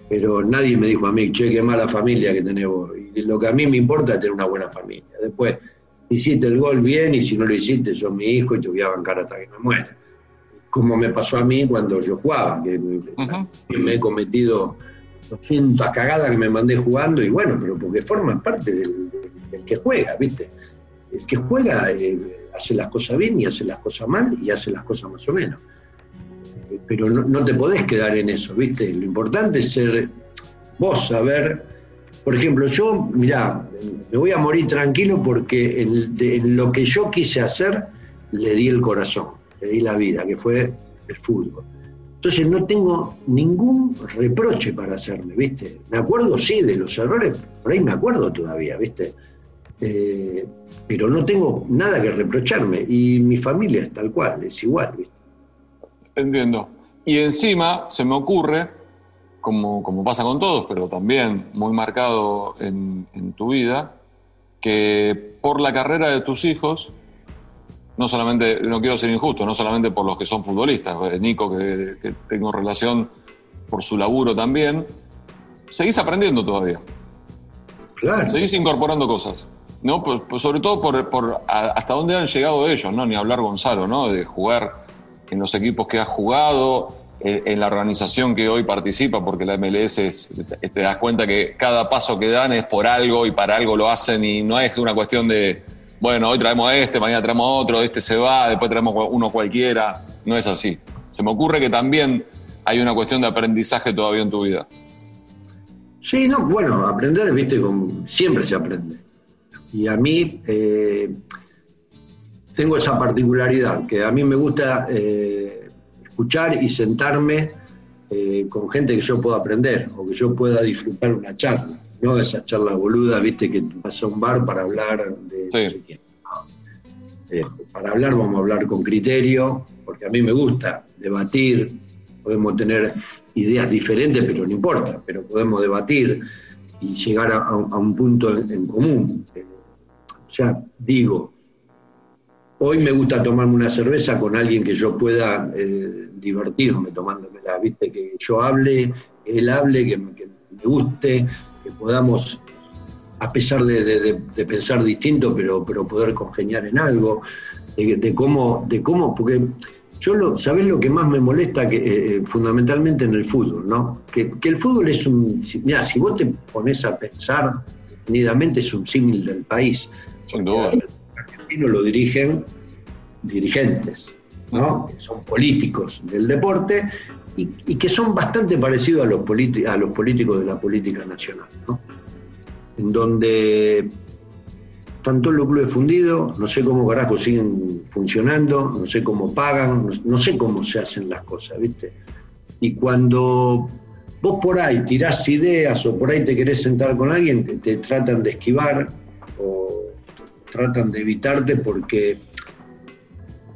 pero nadie me dijo a mí, che, qué mala familia que tenés vos. Y lo que a mí me importa es tener una buena familia. Después, hiciste el gol bien y si no lo hiciste, yo mi hijo y te voy a bancar hasta que me muera. Como me pasó a mí cuando yo jugaba, que, me he cometido 200 cagadas que me mandé jugando y bueno, pero porque forman parte del, que juega, ¿viste? El que juega eh, hace las cosas bien y hace las cosas mal y hace las cosas más o menos. Eh, pero no, no te podés quedar en eso, ¿viste? Lo importante es ser vos, saber por ejemplo, yo, mirá, me voy a morir tranquilo porque en, lo que yo quise hacer le di el corazón, le di la vida, que fue el fútbol. Entonces no tengo ningún reproche para hacerme, ¿viste? Me acuerdo, sí, de los errores, por ahí me acuerdo todavía, ¿viste? Eh, pero no tengo nada que reprocharme y mi familia es tal cual, es igual, ¿viste? Entiendo. Y encima se me ocurre como, pasa con todos, pero también muy marcado en, tu vida, que por la carrera de tus hijos, no solamente, no quiero ser injusto, no solamente por los que son futbolistas, eh, Nico, que, tengo relación por su laburo también, seguís aprendiendo todavía. Claro. Seguís incorporando cosas. ¿no? Sobre todo por, por hasta dónde han llegado ellos, ¿no? Ni hablar Gonzalo, ¿no? De jugar en los equipos que ha jugado, eh, en la organización que hoy participa, porque la MLS es, te das cuenta que cada paso que dan es por algo y para algo lo hacen y no es una cuestión de, bueno, hoy traemos este, mañana traemos otro, este se va, después traemos uno cualquiera. No es así. Se me ocurre que también hay una cuestión de aprendizaje todavía en tu vida. Sí, no, bueno, aprender, viste, siempre se aprende. Y a mí eh, tengo esa particularidad, que a mí me gusta eh, escuchar y sentarme eh, con gente que yo pueda aprender o que yo pueda disfrutar una charla, no esa charla boluda, viste, que vas a un bar para hablar de... Sí. para hablar vamos a hablar con criterio, porque a mí me gusta debatir, podemos tener ideas diferentes, pero no importa, pero podemos debatir y llegar a, un punto en, común. ya digo, hoy me gusta tomarme una cerveza con alguien que yo pueda eh, divertirme tomándomela, ¿viste? Que yo hable, que él hable, que, me guste, que podamos, a pesar de, pensar distinto, pero, pero poder congeniar en algo, de, de, cómo, de cómo, porque yo lo, ¿sabés lo que más me molesta que, eh, fundamentalmente en el fútbol, no? Que, el fútbol es un, mira, si vos te pones a pensar, definidamente es un símil del país. Sin duda. El argentino lo dirigen dirigentes, ¿no? Que son políticos del deporte y, que son bastante parecidos a los, políticos de la política nacional, ¿no? En donde están todos los clubes fundidos, no sé cómo carajo siguen funcionando, no sé cómo pagan, no, sé cómo se hacen las cosas, ¿viste? Y cuando vos por ahí tirás ideas o por ahí te querés sentar con alguien, te tratan de esquivar o tratan de evitarte porque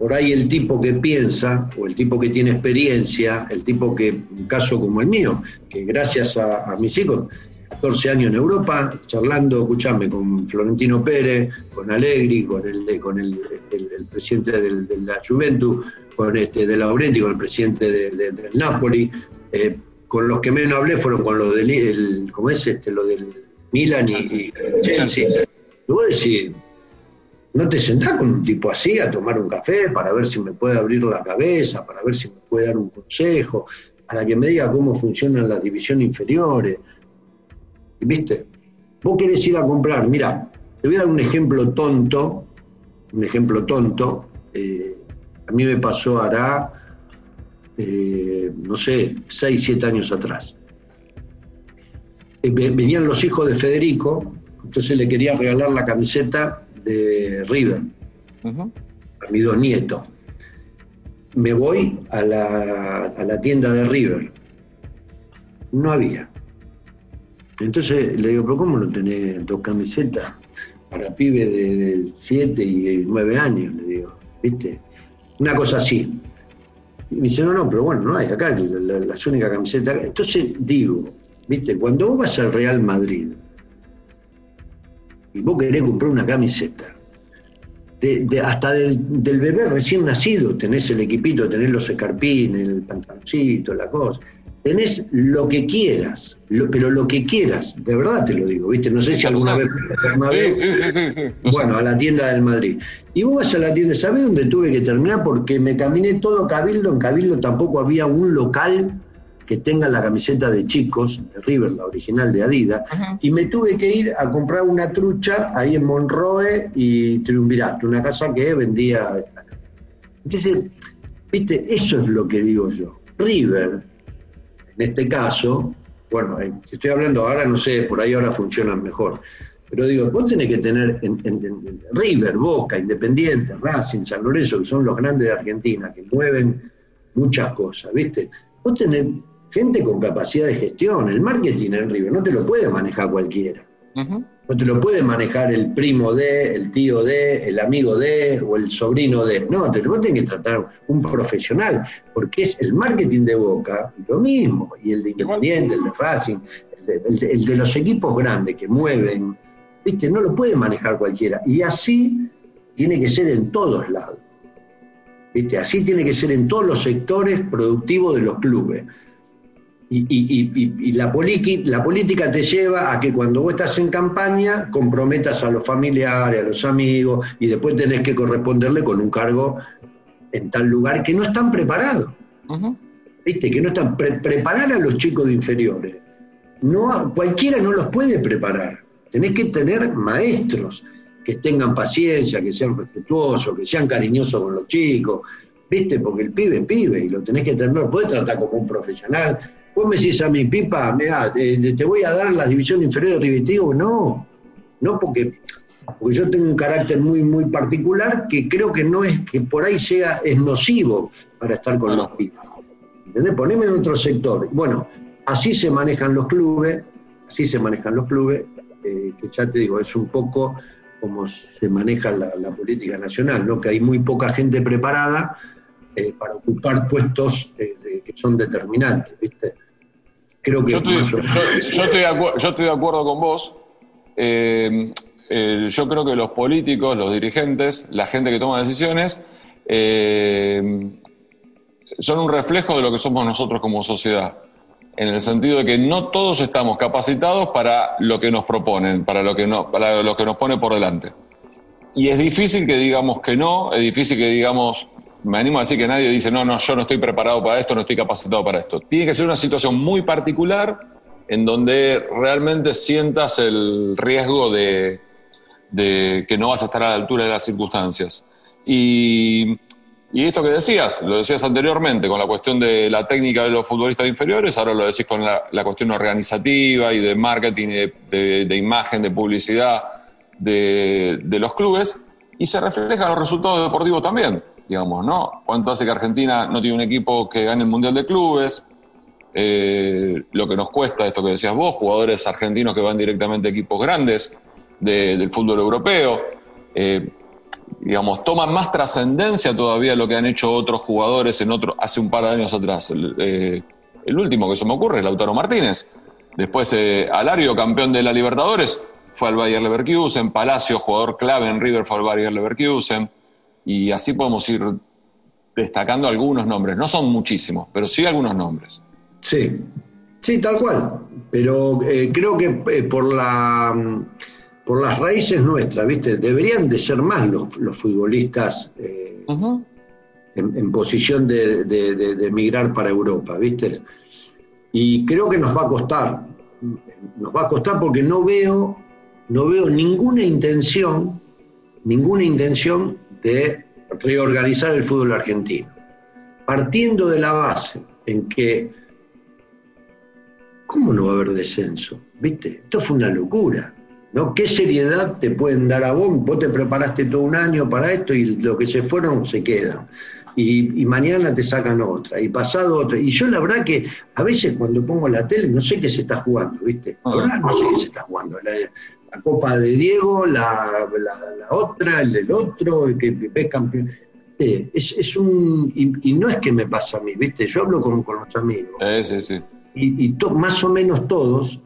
por ahí el tipo que piensa o el tipo que tiene experiencia, el tipo que, un caso como el mío, que gracias a mis hijos 14 años en Europa, charlando, escuchame, con Florentino Pérez, con Allegri, con el, con el, presidente de la Juventus, con este, de Laurenti, con el presidente del Napoli. Eh, con los que menos hablé fueron con los del, ¿cómo es este? Lo del Milan y, Chelsea. Y vos decís, ¿no te sentás con un tipo así a tomar un café para ver si me puede abrir la cabeza, para ver si me puede dar un consejo, para que me diga cómo funcionan las divisiones inferiores? ¿Viste? Vos querés ir a comprar, mira, te voy a dar un ejemplo tonto, un ejemplo tonto. Eh, a mí me pasó hará, eh, no sé, 6, 7 años atrás. Eh, venían los hijos de Federico, entonces le quería regalar la camiseta de River a mis dos nietos. Me voy a la, a la tienda de River. No había. Entonces le digo, pero ¿cómo no tenés dos camisetas para pibes de 7 y 9 años? Le digo, ¿viste? Una cosa así. Y me dice, no, no, pero bueno, no hay acá, la, las únicas camisetas. Entonces digo, ¿viste? Cuando vos vas al Real Madrid y vos querés comprar una camiseta, de, hasta del, del, bebé recién nacido, tenés el equipito, tenés los escarpines, el pantaloncito, la cosa tenés lo que quieras, pero lo que quieras, de verdad te lo digo, ¿viste? No sé si alguna vez fuiste sí, sí, bueno, a la tienda del Madrid. Y vos vas a la tienda, ¿sabés dónde tuve que terminar? Porque me caminé todo Cabildo, en Cabildo tampoco había un local que tenga la camiseta de chicos, de River, la original de Adidas, y me tuve que ir a comprar una trucha ahí en Monroe y Triunvirato, una casa que vendía... Entonces, viste, eso es lo que digo yo. River en este caso, bueno, eh, si estoy hablando ahora, no sé, por ahí ahora funcionan mejor. Pero digo, vos tenés que tener en, River, Boca, Independiente, Racing, San Lorenzo, que son los grandes de Argentina, que mueven muchas cosas, ¿viste? Vos tenés gente con capacidad de gestión. El marketing en River no te lo puede manejar cualquiera. No te lo puede manejar el primo de, el tío de, el amigo de o el sobrino de. No, te lo tiene que tratar un profesional, porque es el marketing de Boca lo mismo, y el de Independiente, el de Racing, el de, los equipos grandes que mueven, ¿viste? No lo puede manejar cualquiera. Y así tiene que ser en todos lados. ¿Viste? Así tiene que ser en todos los sectores productivos de los clubes. Y, la, la política te lleva a que cuando vos estás en campaña comprometas a los familiares, a los amigos, y después tenés que corresponderle con un cargo en tal lugar que no están preparados. ¿Viste? Que no están. preparar a los chicos de inferiores. No, cualquiera no los puede preparar. Tenés que tener maestros que tengan paciencia, que sean respetuosos, que sean cariñosos con los chicos, ¿viste? Porque el pibe es pibe y lo tenés que tener, lo podés tratar como un profesional, Vos me decís a mi pipa, mira, te, voy a dar la división inferior de Ribetivo. No, no porque, porque yo tengo un carácter muy, muy particular que creo que no es, que por ahí sea, es nocivo para estar con los pipas. ¿Entendés? Poneme en otro sector. Bueno, así se manejan los clubes, así se manejan los clubes, eh, que ya te digo, es un poco como se maneja la, política nacional, ¿no? que hay muy poca gente preparada eh, para ocupar puestos eh, que son determinantes, ¿viste? Creo que yo estoy, de acuerdo con vos. Eh, yo creo que los políticos, los dirigentes, la gente que toma decisiones, son un reflejo de lo que somos nosotros como sociedad. En el sentido de que no todos estamos capacitados para lo que nos proponen, para lo que, no, para lo que nos pone por delante. Y es difícil que digamos que no, es difícil que digamos me animo a decir que nadie dice, no, no, yo no estoy preparado para esto, no estoy capacitado para esto. Tiene que ser una situación muy particular en donde realmente sientas el riesgo de, que no vas a estar a la altura de las circunstancias. Y, esto que decías, lo decías anteriormente con la cuestión de la técnica de los futbolistas inferiores, ahora lo decís con la, cuestión organizativa y de marketing, de, de imagen, de publicidad de, de los clubes, y se refleja en los resultados deportivos también digamos, ¿no? ¿Cuánto hace que Argentina no tiene un equipo que gane el Mundial de Clubes? Eh, lo que nos cuesta, esto que decías vos, jugadores argentinos que van directamente a equipos grandes del fútbol europeo. Eh, digamos, toman más trascendencia todavía lo que han hecho otros jugadores en otro, hace un par de años atrás. El, eh, último que se me ocurre es Lautaro Martínez. Después, Alario, campeón de la Libertadores, fue al Bayer Leverkusen. Palacio, jugador clave en River, fue al Bayer Leverkusen y así podemos ir destacando algunos nombres. No son muchísimos, pero sí algunos nombres. Sí, sí, tal cual. Pero eh, creo que eh, por, la, por las raíces nuestras, ¿viste? Deberían de ser más los, los futbolistas eh, en, posición de, de, emigrar para Europa, ¿viste? Y creo que nos va a costar. Nos va a costar porque no veo, no veo ninguna intención, ninguna intención de reorganizar el fútbol argentino, partiendo de la base en que, ¿cómo no va a haber descenso? ¿Viste? Esto fue una locura. ¿no? ¿Qué seriedad te pueden dar a vos? Vos te preparaste todo un año para esto y lo que se fueron se quedan. Y, mañana te sacan otra, y pasado otra. Y yo la verdad que a veces cuando pongo la tele no sé qué se está jugando, ¿viste? La verdad no sé qué se está jugando la copa de Diego, la, otra, el del otro, el que ves campeón. Es, es, un. Y, no es que me pasa a mí, ¿viste? Yo hablo con, con los amigos. sí, sí. Y, y más o menos todos.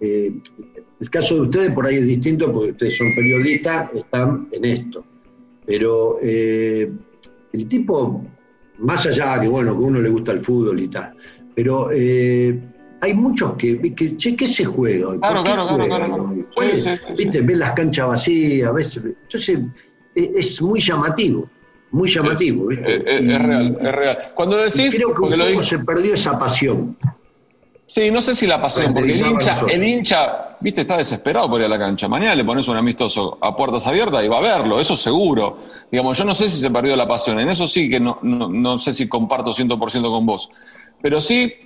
Eh, el caso de ustedes por ahí es distinto porque ustedes son periodistas, están en esto. Pero eh, el tipo, más allá que, bueno, que a uno le gusta el fútbol y tal, pero eh, hay muchos que, que che, ¿qué se juega? Claro, claro, claro, claro, Viste, ves las canchas vacías, ves, entonces e, es, muy llamativo, muy llamativo. Es, es, real, es real. Cuando decís... creo que un poco se perdió esa pasión. Sí, no sé si la pasión, porque el hincha, el hincha, viste, está desesperado por ir a la cancha. Mañana le pones un amistoso a puertas abiertas y va a verlo, eso seguro. Digamos, yo no sé si se perdió la pasión, en eso sí que no, no, no sé si comparto 100% con vos. Pero sí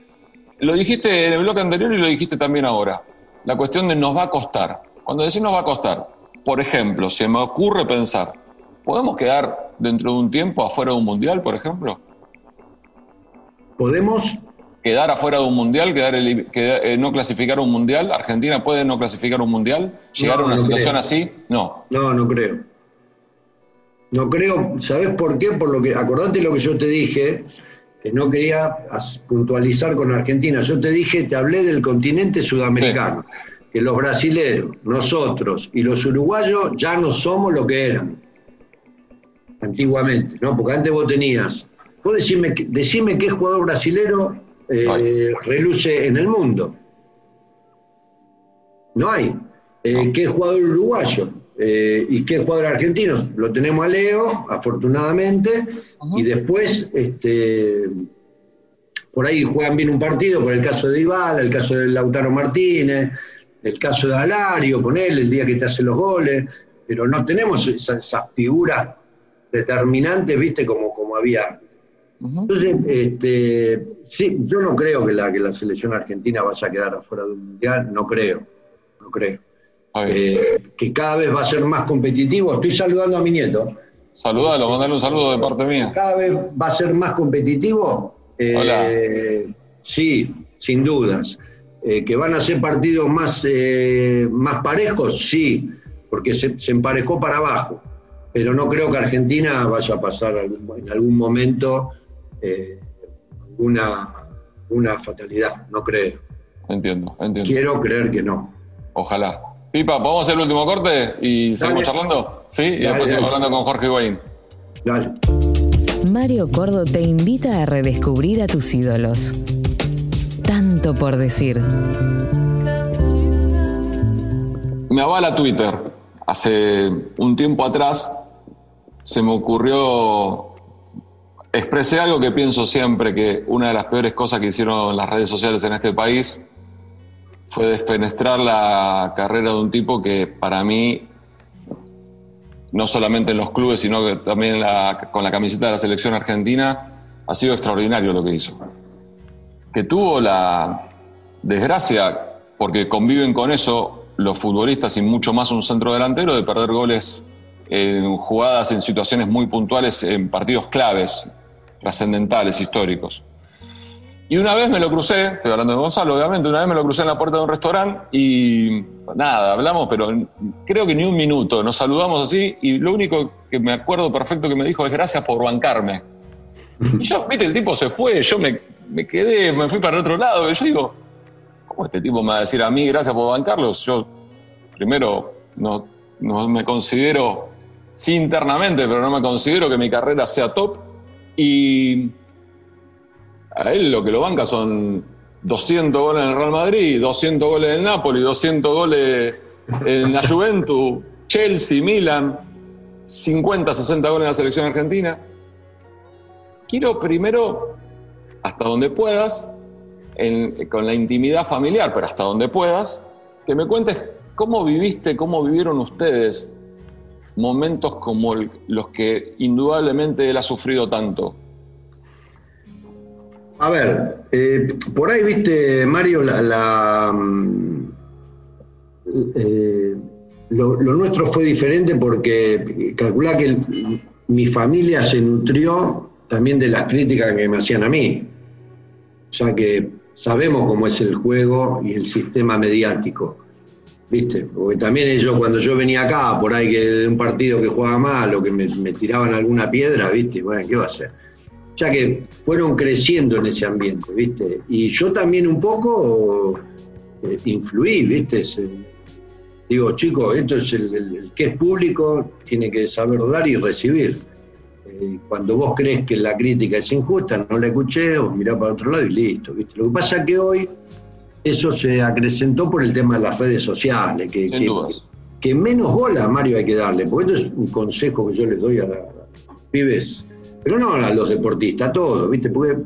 lo dijiste en el bloque anterior y lo dijiste también ahora. La cuestión de nos va a costar. Cuando decís nos va a costar, por ejemplo, se me ocurre pensar, ¿podemos quedar dentro de un tiempo afuera de un mundial, por ejemplo? ¿Podemos? ¿Quedar afuera de un mundial? ¿Quedar, eh, no clasificar un mundial? ¿Argentina puede no clasificar un mundial? ¿Llegar a una situación así? No. No, no creo. No creo, ¿sabes por qué? Por lo que, acordate lo que yo te dije, que no quería puntualizar con Argentina. Yo te dije, te hablé del continente sudamericano, que los brasileños, nosotros y los uruguayos ya no somos lo que eran antiguamente, ¿no? Porque antes vos tenías, vos decime, decime qué jugador brasilero eh, reluce en el mundo. No hay. Eh, ¿Qué jugador uruguayo? Eh, ¿Y qué jugador argentino? Lo tenemos a Leo, afortunadamente, y después este, por ahí juegan bien un partido, por el caso de Ibala, el caso de Lautaro Martínez, el caso de Alario, con él, el día que te hace los goles, pero no tenemos esas, figuras determinantes, viste, como, como había. Entonces, este, sí, yo no creo que la, que la selección argentina vaya a quedar afuera del mundial, no creo, no creo. Eh, que cada vez va a ser más competitivo. Estoy saludando a mi nieto. Saludalo, mandale un saludo de parte mía. Cada vez va a ser más competitivo. Eh, sí, sin dudas. Eh, ¿Que van a ser partidos más, más parejos? Sí, porque se, emparejó para abajo. Pero no creo que Argentina vaya a pasar en algún momento una, una fatalidad, no creo. Entiendo, entiendo. Quiero creer que no. Ojalá. Pipa, ¿podemos hacer el último corte y seguimos charlando? Sí, y después seguimos hablando con Jorge Higuaín. Dale. Mario Cordo te invita a redescubrir a tus ídolos. Tanto por decir. Me avala Twitter. Hace un tiempo atrás se me ocurrió expresé algo que pienso siempre, que una de las peores cosas que hicieron las redes sociales en este país fue desfenestrar la carrera de un tipo que para mí, no solamente en los clubes, sino que también con la camiseta de la selección argentina, ha sido extraordinario lo que hizo. Que tuvo la desgracia, porque conviven con eso los futbolistas y mucho más un centro delantero, de perder goles en jugadas, en situaciones muy puntuales, en partidos claves, trascendentales, históricos. Y una vez me lo crucé, estoy hablando de Gonzalo, obviamente, una vez me lo crucé en la puerta de un restaurante y nada, hablamos, pero creo que ni un minuto, nos saludamos así y lo único que me acuerdo perfecto que me dijo es gracias por bancarme. Y yo, viste, el tipo se fue, yo me, me quedé, me fui para el otro lado, y yo digo, ¿cómo este tipo me va a decir a mí gracias por bancarlos? Yo, primero, no, no me considero, sí internamente, pero no me considero que mi carrera sea top. Y a él lo que lo banca son 200 goles en el Real Madrid, 200 goles en Napoli, 200 goles en la Juventus, Chelsea, Milan, 50, 60 goles en la selección argentina. Quiero primero, hasta donde puedas, con la intimidad familiar, pero hasta donde puedas, que me cuentes cómo viviste, cómo vivieron ustedes momentos como los que indudablemente él ha sufrido tanto. A ver, eh, por ahí viste, Mario, la, mm, eh, lo, nuestro fue diferente porque calculá que mi familia se nutrió también de las críticas que me hacían a mí. O sea que sabemos cómo es el juego y el sistema mediático. ¿Viste? Porque también ellos, cuando yo venía acá, por ahí que de un partido que jugaba mal o que me, me tiraban alguna piedra, ¿viste? Bueno, ¿qué va a hacer? Ya que fueron creciendo en ese ambiente, ¿viste? Y yo también un poco eh, influí, ¿viste? digo, chicos, esto es el, que es público, tiene que saber dar y recibir. Eh, cuando vos crees que la crítica es injusta, no la escuché o mirá para otro lado y listo, ¿viste? Lo que pasa es que hoy eso se acrecentó por el tema de las redes sociales, que, que, menos bola, Mario, hay que darle, porque esto es un consejo que yo les doy a, a los pibes pero no a los deportistas, a todos, ¿viste? Porque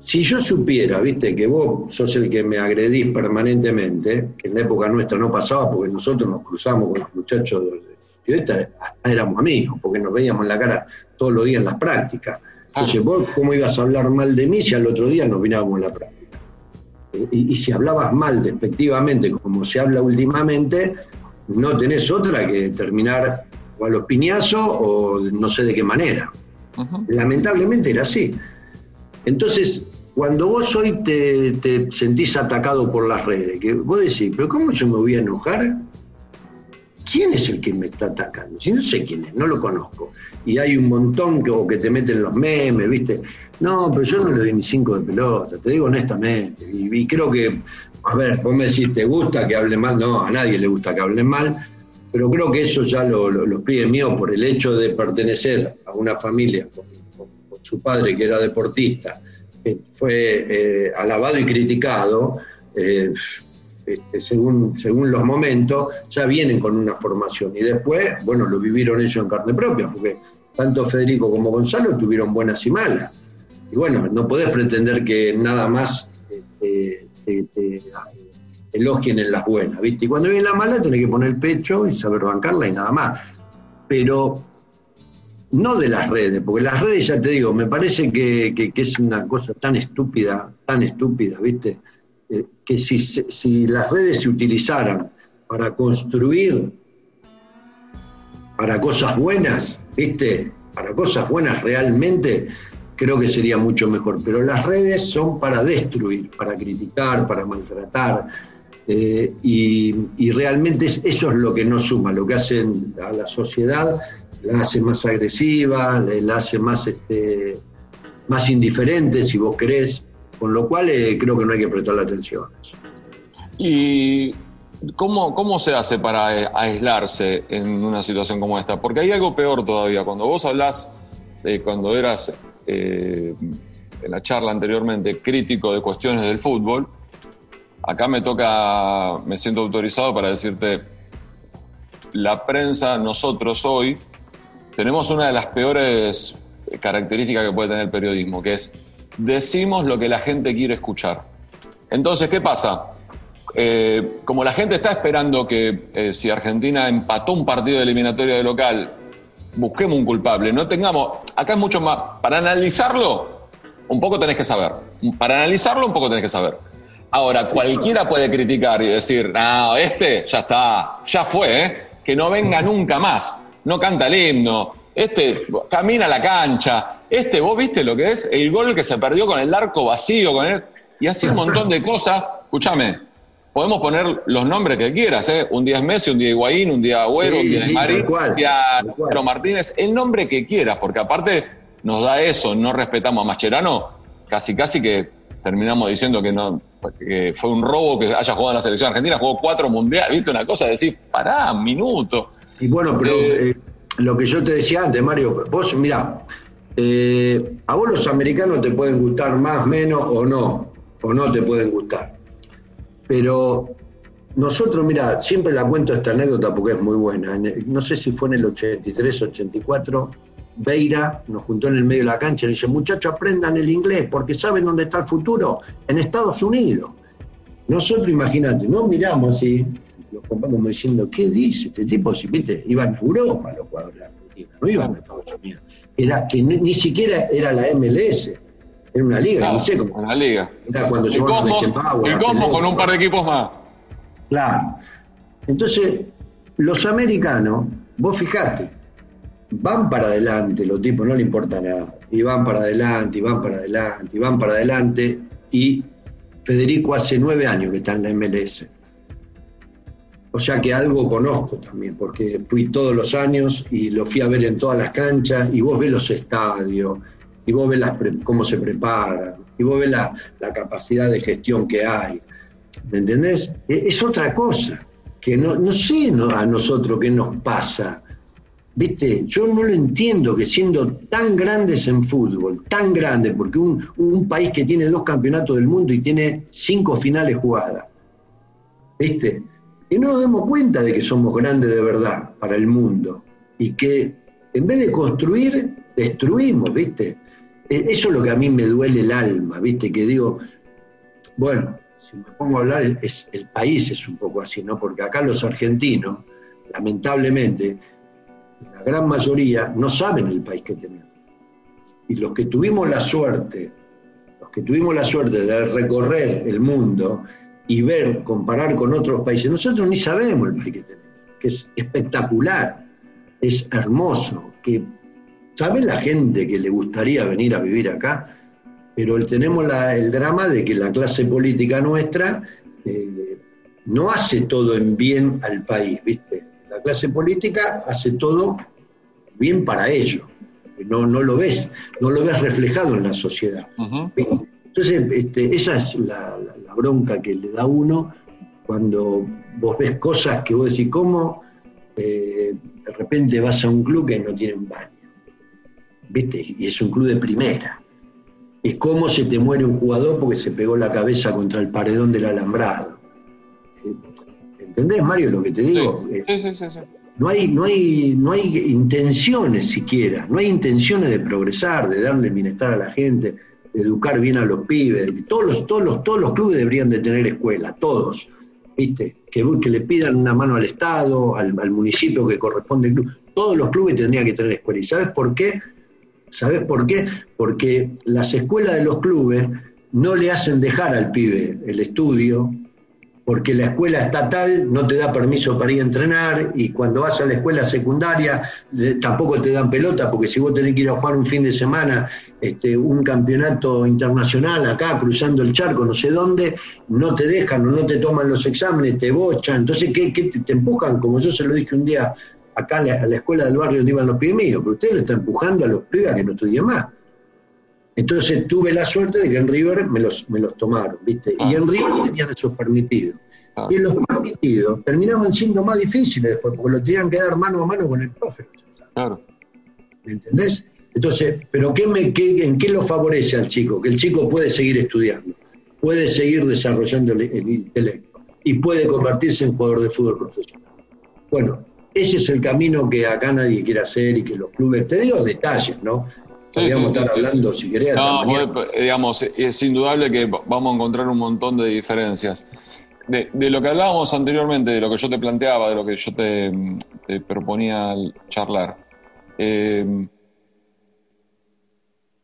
si yo supiera, ¿viste? Que vos sos el que me agredís permanentemente, que en la época nuestra no pasaba porque nosotros nos cruzamos con los muchachos de hasta éramos amigos, porque nos veíamos en la cara todos los días en las prácticas. Entonces, vos, ¿cómo ibas a hablar mal de mí si al otro día nos mirábamos en la práctica? Y, y, si hablabas mal despectivamente, como se habla últimamente, no tenés otra que terminar o a los piñazos o no sé de qué manera. Lamentablemente era así. Entonces, cuando vos hoy te, sentís atacado por las redes, que vos decís, pero ¿cómo yo me voy a enojar? ¿Quién es el que me está atacando? Si no sé quién es, no lo conozco. Y hay un montón que, te meten los memes, ¿viste? No, pero yo no le doy ni cinco de pelota, te digo honestamente. Y, creo que, a ver, vos me decís, ¿te gusta que hable mal? No, a nadie le gusta que hablen mal, pero creo que eso ya lo, lo, los pide mío por el hecho de pertenecer a una familia con, su padre que era deportista fue alabado y criticado, este, según, según los momentos, ya vienen con una formación. Y después, bueno, lo vivieron ellos en carne propia, porque tanto Federico como Gonzalo tuvieron buenas y malas. Y bueno, no podés pretender que nada más te, elogien en las buenas, ¿viste? Y cuando viene la mala tenés que poner el pecho y saber bancarla y nada más. Pero no de las redes, porque las redes, ya te digo, me parece que, es una cosa tan estúpida, tan estúpida, ¿viste? Eh, que si, si las redes se utilizaran para construir para cosas buenas, ¿viste? Para cosas buenas realmente, creo que sería mucho mejor. Pero las redes son para destruir, para criticar, para maltratar. Eh, y, realmente eso es lo que no suma, lo que hacen a la sociedad, la hace más agresiva, la hace más, este, más indiferente, si vos querés. Con lo cual eh, creo que no hay que prestarle atención a eso. ¿Y cómo, cómo se hace para eh, aislarse en una situación como esta? Porque hay algo peor todavía. Cuando vos hablás de cuando eras, eh, en la charla anteriormente, crítico de cuestiones del fútbol, acá me toca, me siento autorizado para decirte, la prensa, nosotros hoy, tenemos una de las peores características que puede tener el periodismo, que es decimos lo que la gente quiere escuchar. Entonces, ¿qué pasa? Eh, como la gente está esperando que eh, si Argentina empató un partido de eliminatoria de local, busquemos un culpable, no tengamos, acá es mucho más, para analizarlo, un poco tenés que saber, para analizarlo un poco tenés que saber. Ahora, cualquiera puede criticar y decir, no, este ya está, ya fue, ¿eh? que no venga nunca más, no canta el himno, este camina a la cancha, este, vos viste lo que es el gol que se perdió con el arco vacío, con él, y así un montón de cosas. Escúchame, podemos poner los nombres que quieras, ¿eh? Un día es Messi, un día Higuaín, un día Agüero, un día Marín, un día Pedro Martínez, el nombre que quieras, porque aparte nos da eso, no respetamos a Mascherano, casi casi que terminamos diciendo que no que fue un robo que haya jugado en la selección argentina, jugó cuatro mundiales, viste una cosa, decir, pará, un minuto. Y bueno, pero eh, eh, lo que yo te decía antes, Mario, vos mirá, eh, a vos los americanos te pueden gustar más, menos o no, o no te pueden gustar. Pero nosotros, mira, siempre la cuento esta anécdota porque es muy buena. No sé si fue en el 83, 84, Beira nos juntó en el medio de la cancha y dice, muchachos, aprendan el inglés porque saben dónde está el futuro, en Estados Unidos. Nosotros, imagínate, no miramos así, los como diciendo, ¿qué dice este tipo? Si viste, iban a Europa los jugadores de Argentina, no iban a Estados Unidos era que ni, siquiera era la MLS, era una liga, no sé cómo. Una liga. Era cuando el Cosmos, el Cosmos con un par de equipos más. Claro. Entonces, los americanos, vos fijate, van para adelante, los tipos no le importa nada, y van para adelante, y van para adelante, y van para adelante, y Federico hace nueve años que está en la MLS. O sea que algo conozco también, porque fui todos los años y lo fui a ver en todas las canchas y vos ves los estadios, y vos ves cómo se preparan, y vos ves la, capacidad de gestión que hay. ¿Me entendés? E, es, otra cosa, que no, no sé a nosotros qué nos pasa. ¿Viste? Yo no lo entiendo que siendo tan grandes en fútbol, tan grandes, porque un, un país que tiene dos campeonatos del mundo y tiene cinco finales jugadas, ¿viste? y no nos damos cuenta de que somos grandes de verdad para el mundo y que en vez de construir, destruimos, ¿viste? E, eso es lo que a mí me duele el alma, ¿viste? Que digo, bueno, si me pongo a hablar, es, el país es un poco así, ¿no? Porque acá los argentinos, lamentablemente, la gran mayoría no saben el país que tenemos. Y los que tuvimos la suerte, los que tuvimos la suerte de recorrer el mundo, y ver, comparar con otros países. Nosotros ni sabemos el país que tenemos, que es espectacular, es hermoso, que sabe la gente que le gustaría venir a vivir acá, pero tenemos el drama de que la clase política nuestra eh, no hace todo en bien al país, ¿viste? La clase política hace todo bien para ellos. No, no lo ves, no lo ves reflejado en la sociedad. Entonces, este, esa es la, bronca que le da uno cuando vos ves cosas que vos decís, ¿cómo eh, de repente vas a un club que no tiene un baño? ¿Viste? Y es un club de primera. es cómo se te muere un jugador porque se pegó la cabeza contra el paredón del alambrado. ¿Entendés, Mario, lo que te digo? Sí, sí, sí, No hay, no, hay, no hay intenciones siquiera, no hay intenciones de progresar, de darle bienestar a la gente, de educar bien a los pibes. Todos los, todos los, todos los clubes deberían de tener escuela, todos. ¿Viste? Que, que le pidan una mano al Estado, al, al municipio que corresponde al club. Todos los clubes tendrían que tener escuela. ¿Y sabes por qué? ¿Sabes por qué? Porque las escuelas de los clubes no le hacen dejar al pibe el estudio, porque la escuela estatal no te da permiso para ir a entrenar y cuando vas a la escuela secundaria tampoco te dan pelota, porque si vos tenés que ir a jugar un fin de semana este, un campeonato internacional acá, cruzando el charco, no sé dónde, no te dejan o no te toman los exámenes, te bochan. Entonces, ¿qué, qué te, empujan? Como yo se lo dije un día acá a la, escuela del barrio donde iban los pibes míos, pero usted lo está empujando a los pibes a que no estudien más. Entonces tuve la suerte de que en River me los, me los tomaron, ¿viste? Y en River tenían esos permitidos. Y en los permitidos terminaban siendo más difíciles después, porque lo tenían que dar mano a mano con el profe. Claro. ¿Me entendés? Entonces, ¿pero qué me, qué, en qué lo favorece al chico? Que el chico puede seguir estudiando, puede seguir desarrollando el, el intelecto y puede convertirse en jugador de fútbol profesional. Bueno, ese es el camino que acá nadie quiere hacer y que los clubes, te digo detalles, ¿no? Podríamos estar hablando, si querés. No, digamos, es indudable que vamos a encontrar un montón de diferencias. De, lo que hablábamos anteriormente, de lo que yo te planteaba, de lo que yo te, proponía charlar, eh,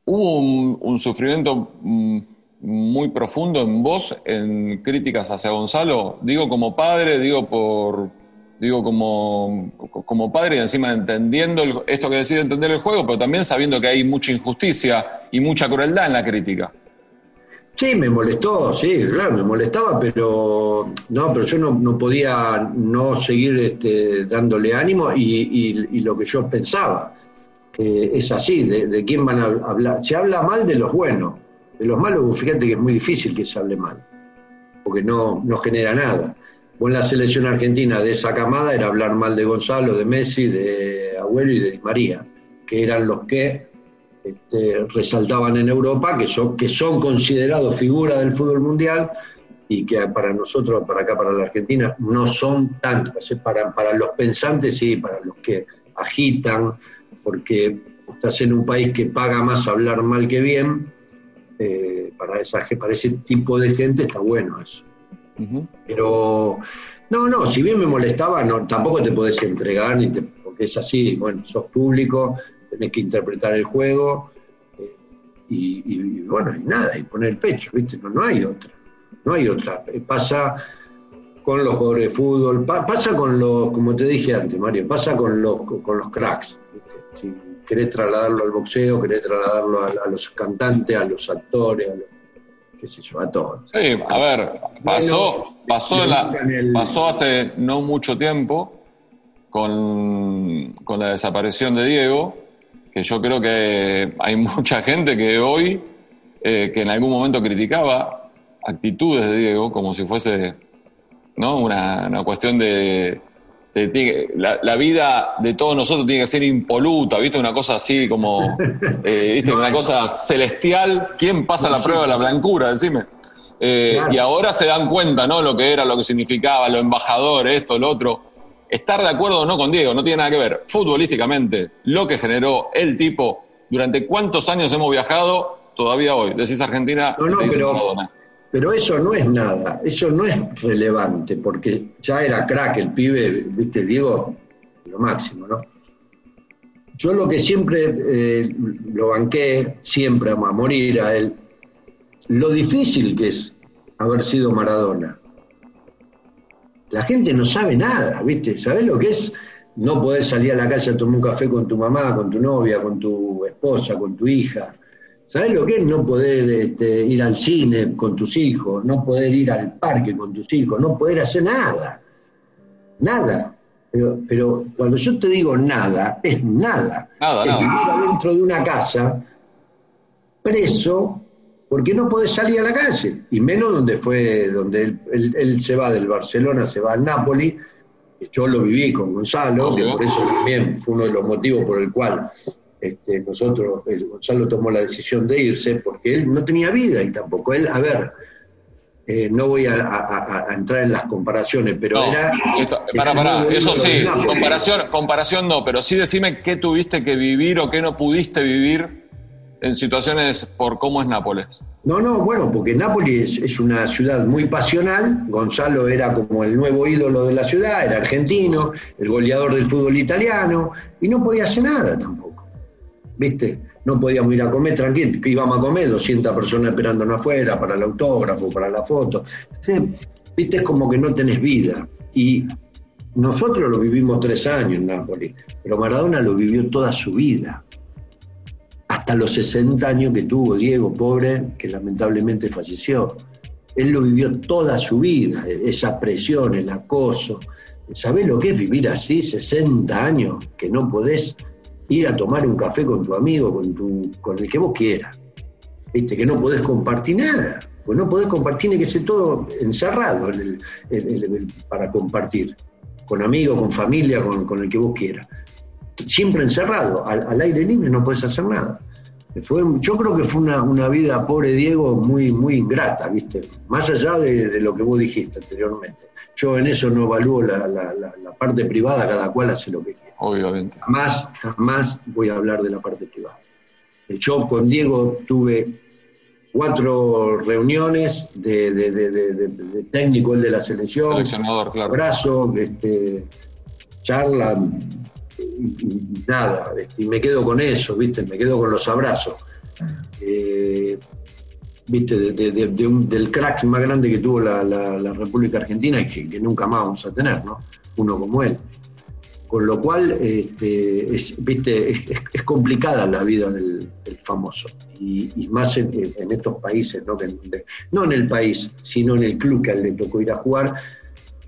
hubo un, sufrimiento mm, muy profundo en vos, en críticas hacia Gonzalo, digo como padre, digo por, digo, como, como padre y encima entendiendo esto que decide entender el juego, pero también sabiendo que hay mucha injusticia y mucha crueldad en la crítica. Sí, me molestó, sí, claro, me molestaba, pero no, pero yo no, podía no seguir este, dándole ánimo y, lo que yo pensaba, que es así, de, quién van a hablar. Se habla mal de los buenos, de los malos, fíjate que es muy difícil que se hable mal, porque no, no genera nada. Bueno, la selección argentina de esa camada era hablar mal de Gonzalo, de Messi, de Abuelo y de María, que eran los que este, resaltaban en Europa, que son, que son considerados figuras del fútbol mundial y que para nosotros, para acá, para la Argentina, no son tantos. Para, para los pensantes, sí, para los que agitan, porque estás en un país que paga más hablar mal que bien, eh, para, esa, para ese tipo de gente está bueno eso. Pero, no, no, si bien me molestaba, no, tampoco te podés entregar, ni porque es así, bueno, sos público, tenés que interpretar el juego, eh, y, bueno, y nada, y poner el pecho, ¿viste? No, no hay otra, no hay otra. Eh, pasa con los jugadores de fútbol, pasa con los, como te dije antes, Mario, pasa con los, con los cracks, Si querés trasladarlo al boxeo, querés trasladarlo a los cantantes, a los actores, a los qué sé yo, a todos. Sí, a ver, pasó, pasó, pasó hace no mucho tiempo con, la desaparición de Diego, que yo creo que hay mucha gente que hoy, eh, que en algún momento criticaba actitudes de Diego como si fuese ¿no? una, una cuestión de, la, vida de todos nosotros tiene que ser impoluta, ¿viste? Una cosa así como, eh, ¿viste? Una cosa celestial. ¿Quién pasa la prueba de la blancura? Decime. Eh, y ahora se dan cuenta, ¿no? Lo que era, lo que significaba, lo embajador, esto, lo otro. Estar de acuerdo o no con Diego no tiene nada que ver. Futbolísticamente, lo que generó el tipo, durante cuántos años hemos viajado, todavía hoy. Decís Argentina, no, no, pero, pero eso no es nada, eso no es relevante, porque ya era crack el pibe, viste, Diego, lo máximo, ¿no? Yo lo que siempre eh, lo banqué, siempre a morir a él, lo difícil que es haber sido Maradona. La gente no sabe nada, ¿viste? ¿Sabés lo que es no poder salir a la calle a tomar un café con tu mamá, con tu novia, con tu esposa, con tu hija? ¿Sabes lo que es no poder este, ir al cine con tus hijos, no poder ir al parque con tus hijos, no poder hacer nada? Nada. Pero, cuando yo te digo nada, es nada. nada es vivir adentro de una casa, preso, porque no podés salir a la calle. Y menos donde fue, donde él, se va del Barcelona, se va al Napoli. Yo lo viví con Gonzalo, que por eso también fue uno de los motivos por el cual este, nosotros, Gonzalo tomó la decisión de irse porque él no tenía vida y tampoco él, a ver, eh, no voy a, entrar en las comparaciones, pero era... para, para, eso sí, comparación, comparación no, pero sí decime qué tuviste que vivir o qué no pudiste vivir en situaciones por cómo es Nápoles. No, no, bueno, porque Nápoles es, una ciudad muy pasional, Gonzalo era como el nuevo ídolo de la ciudad, era argentino, el goleador del fútbol italiano, y no podía hacer nada tampoco, ¿viste? No podíamos ir a comer tranquilo, que íbamos a comer 200 personas esperándonos afuera para el autógrafo, para la foto. ¿Viste? Es como que no tenés vida. Y nosotros lo vivimos tres años en Nápoles, pero Maradona lo vivió toda su vida hasta los 60 años que tuvo Diego, pobre, que lamentablemente falleció. Él lo vivió toda su vida, esa presión, el acoso. ¿Sabés lo que es vivir así, 60 años, que no podés ir a tomar un café con tu amigo, con, tu, con el que vos quieras? ¿Viste? Que no podés compartir nada, pues no podés compartir, ni que ser todo encerrado para compartir, con amigos, con familia, con, con el que vos quieras siempre encerrado, al, aire libre no puedes hacer nada. Fue, yo creo que fue una, vida, pobre Diego, muy, muy ingrata, ¿viste? Más allá de, lo que vos dijiste anteriormente. Yo en eso no evalúo la, parte privada, cada cual hace lo que quiere. Obviamente. Jamás, jamás voy a hablar de la parte privada. Yo con Diego tuve cuatro reuniones de, de, técnico de la selección. Seleccionador, claro. Abrazo, este, charla, nada, y me quedo con eso, ¿viste? Me quedo con los abrazos. Eh, ¿Viste? del crack más grande que tuvo la, República Argentina y que, nunca más vamos a tener, ¿no? Uno como él. Con lo cual, este, es, ¿viste? Es, complicada la vida del, famoso. Y, más en, estos países, ¿no? no en el país, sino en el club que le tocó ir a jugar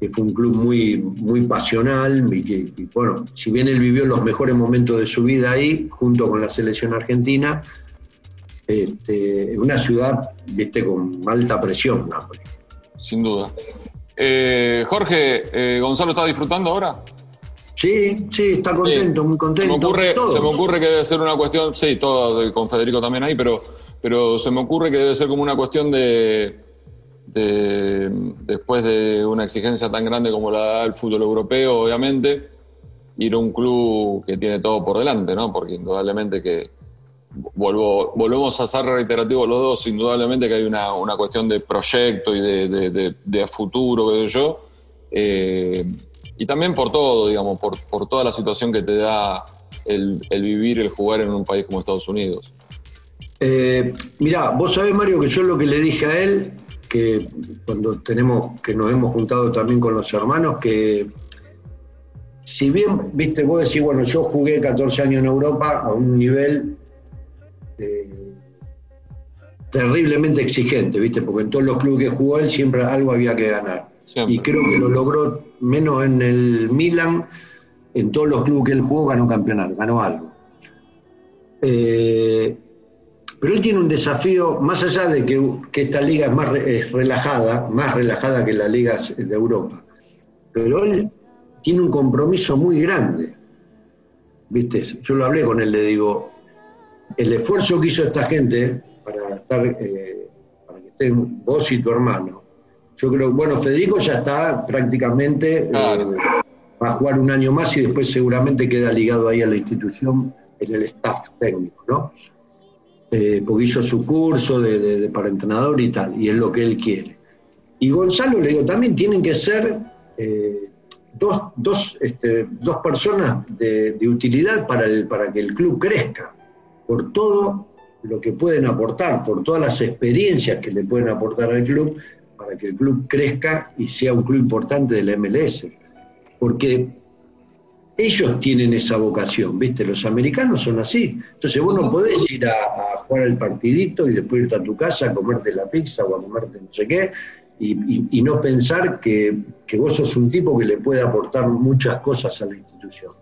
que fue un club muy, muy pasional y que, bueno, si bien él vivió los mejores momentos de su vida ahí, junto con la selección argentina, este, una ciudad, viste, con alta presión, Sin duda. Eh, Jorge, eh, ¿Gonzalo está disfrutando ahora? Sí, sí, está contento, muy contento. Se me, ocurre, se me ocurre que debe ser una cuestión, sí, todo con Federico también ahí, pero, pero se me ocurre que debe ser como una cuestión de después de una exigencia tan grande como la da el fútbol europeo, obviamente, ir a un club que tiene todo por delante, ¿no? Porque indudablemente que vuelvo, volvemos a ser reiterativos los dos, indudablemente que hay una, cuestión de proyecto y de, futuro, qué sé yo. Eh, y también por todo, digamos, por, toda la situación que te da el, vivir, el jugar en un país como Estados Unidos. Eh, mirá, vos sabés, Mario, que yo lo que le dije a él que cuando tenemos, que nos hemos juntado también con los hermanos, que si bien, viste, vos decís, bueno, yo jugué 14 años en Europa a un nivel eh, terriblemente exigente, viste, porque en todos los clubes que jugó él siempre algo había que ganar. Y creo que lo logró, menos en el Milan, en todos los clubes que él jugó ganó campeonato, ganó algo. Eh, pero él tiene un desafío, más allá de que, esta liga es más relajada, más relajada que las ligas de Europa, pero él tiene un compromiso muy grande. ¿Viste? Yo lo hablé con él, le digo, el esfuerzo que hizo esta gente para estar, eh, para que estén vos y tu hermano, yo creo, bueno, Federico ya está prácticamente, eh, va a jugar un año más y después seguramente queda ligado ahí a la institución en el staff técnico, ¿no? eh, porque hizo su curso de, para entrenador y tal, y es lo que él quiere. Y Gonzalo, le digo, también tienen que ser eh, dos, dos, este, dos, personas de, utilidad para, el, para que el club crezca, por todo lo que pueden aportar, por todas las experiencias que le pueden aportar al club, para que el club crezca y sea un club importante de la MLS. Porque ellos tienen esa vocación, ¿viste? Los americanos son así. Entonces vos no podés ir a, jugar al partidito y después irte a tu casa a comerte la pizza o a comerte no sé qué y, no pensar que, vos sos un tipo que le puede aportar muchas cosas a la institución.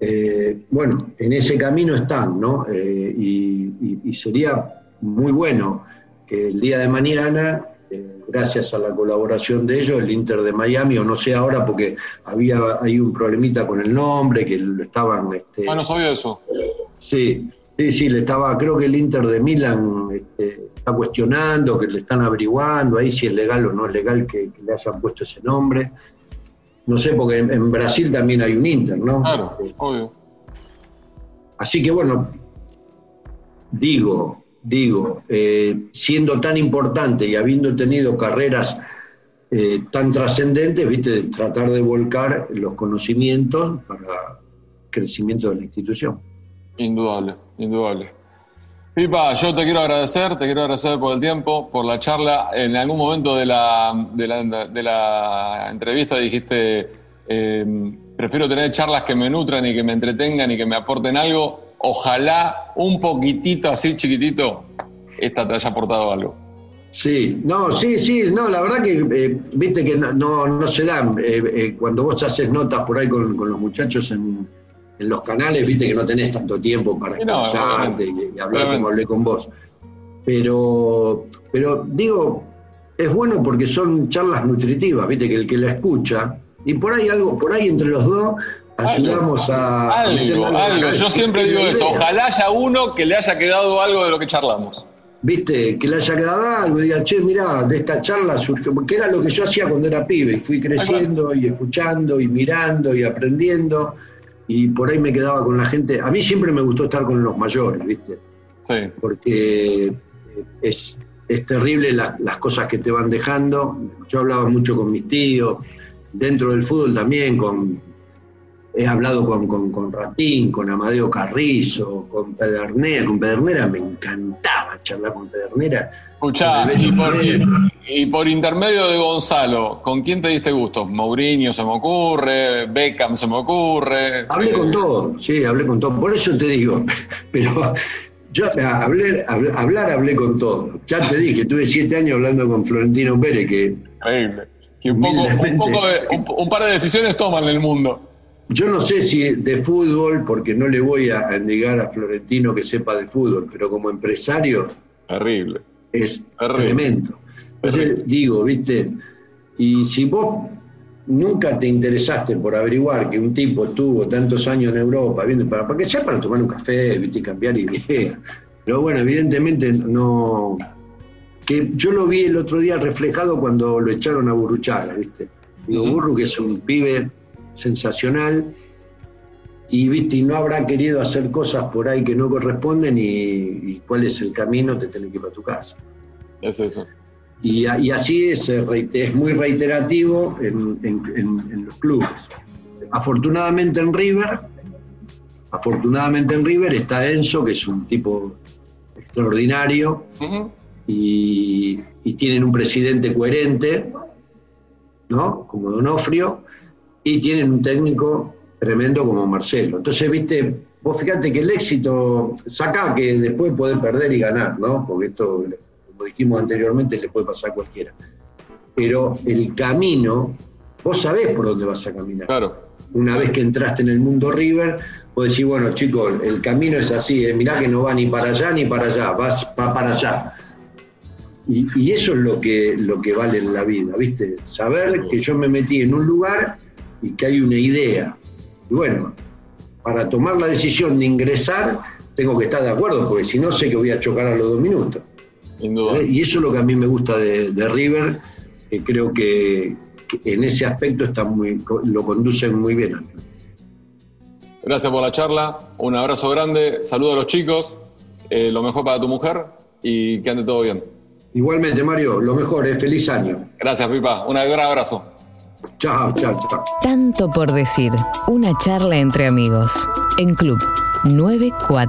Eh, bueno, en ese camino están, ¿no? Eh, y sería muy bueno que el día de mañana eh, gracias a la colaboración de ellos, el Inter de Miami, o no sé ahora porque había hay un problemita con el nombre, que lo estaban... Este, ah, no sabía eso. Sí, sí, sí, le estaba, creo que el Inter de Milán este, está cuestionando, que le están averiguando ahí si es legal o no es legal que, le hayan puesto ese nombre. No sé, porque en, Brasil también hay un Inter, ¿no? Claro, este, obvio. Así que bueno, digo, digo, eh, siendo tan importante y habiendo tenido carreras eh, tan trascendentes, viste, tratar de volcar los conocimientos para crecimiento de la institución. Indudable, indudable. Pipa, yo te quiero agradecer, te quiero agradecer por el tiempo, por la charla. En algún momento de la, de la, entrevista dijiste, eh, prefiero tener charlas que me nutran y que me entretengan y que me aporten algo. Ojalá un poquitito así chiquitito, esta te haya aportado algo. Sí, no, sí, sí, no, la verdad que, eh, viste que no, no, se dan, eh, cuando vos haces notas por ahí con los muchachos en, en los canales, viste que no tenés tanto tiempo para escucharte y, hablar como hablé con vos. Pero, pero digo, es bueno porque son charlas nutritivas, viste que el que la escucha, y por ahí algo, por ahí entre los dos ayudamos a. Algo, algo. Yo siempre digo eso, ojalá haya uno que le haya quedado algo de lo que charlamos. Viste, que le haya quedado algo, diga, che, mirá, de esta charla surgió, porque era lo que yo hacía cuando era pibe, y fui creciendo y escuchando y mirando y aprendiendo y por ahí me quedaba con la gente. A mí siempre me gustó estar con los mayores, ¿viste? Sí. Porque es, es terrible las cosas que te van dejando. Yo hablaba mucho con mis tíos, dentro del fútbol también, con he hablado con, con, con, Ratín, con Amadeo Carrizo, con Pedernera. Con Pedernera me encantaba charlar con Pedernera. Escuchá, y por, intermedio de Gonzalo, ¿con quién te diste gusto? Mourinho se me ocurre, Beckham se me ocurre. Hablé con todo, sí, hablé con todo. Por eso te digo, pero yo hablé, hablar hablé con todo. Ya te dije, tuve siete años hablando con Florentino Pérez, que... Increíble. Que un, poco, un, poco un par de decisiones toman en el mundo. Yo no sé si de fútbol, porque no le voy a negar a Florentino que sepa de fútbol, pero como empresario. Terrible. Es tremendo. Entonces digo, viste, y si vos nunca te interesaste por averiguar que un tipo estuvo tantos años en Europa, viendo para, para que sea para tomar un café, viste, y cambiar ideas. Pero bueno, evidentemente no. Que yo lo vi el otro día reflejado cuando lo echaron a Burruchaga, viste. Digo, Burru, que es un pibe sensacional. Y viste y no habrá querido hacer cosas por ahí que no corresponden y, cuál es el camino te tenés que ir para tu casa. Es eso. Y, así es es muy reiterativo en, los clubes. Afortunadamente en River afortunadamente en River está Enzo que es un tipo extraordinario y, y tienen un presidente coherente ¿no? como Donofrio y tienen un técnico tremendo como Marcelo. Entonces, viste, vos fíjate que el éxito saca que después puede perder y ganar, ¿no? Porque esto, como dijimos anteriormente, le puede pasar a cualquiera. Pero el camino, vos sabés por dónde vas a caminar. Claro. Una vez que entraste en el mundo River, vos decís, bueno, chicos, el camino es así, ¿eh? mirá que no va ni para allá ni para allá, vas va para allá. Y, y, eso es lo que, lo que vale en la vida, ¿viste? Saber que yo me metí en un lugar y que hay una idea. Y bueno, para tomar la decisión de ingresar, tengo que estar de acuerdo, porque si no sé que voy a chocar a los dos minutos. ¿Eh? Y eso es lo que a mí me gusta de, River, que creo que, en ese aspecto está muy, lo conducen muy bien. Gracias por la charla, un abrazo grande, saludo a los chicos, eh, lo mejor para tu mujer y que ande todo bien. Igualmente, Mario, lo mejor, eh, feliz año. Gracias, Pipa, un gran abrazo. Chao, chao, chao. Tanto por decir. Una charla entre amigos. En Club 945.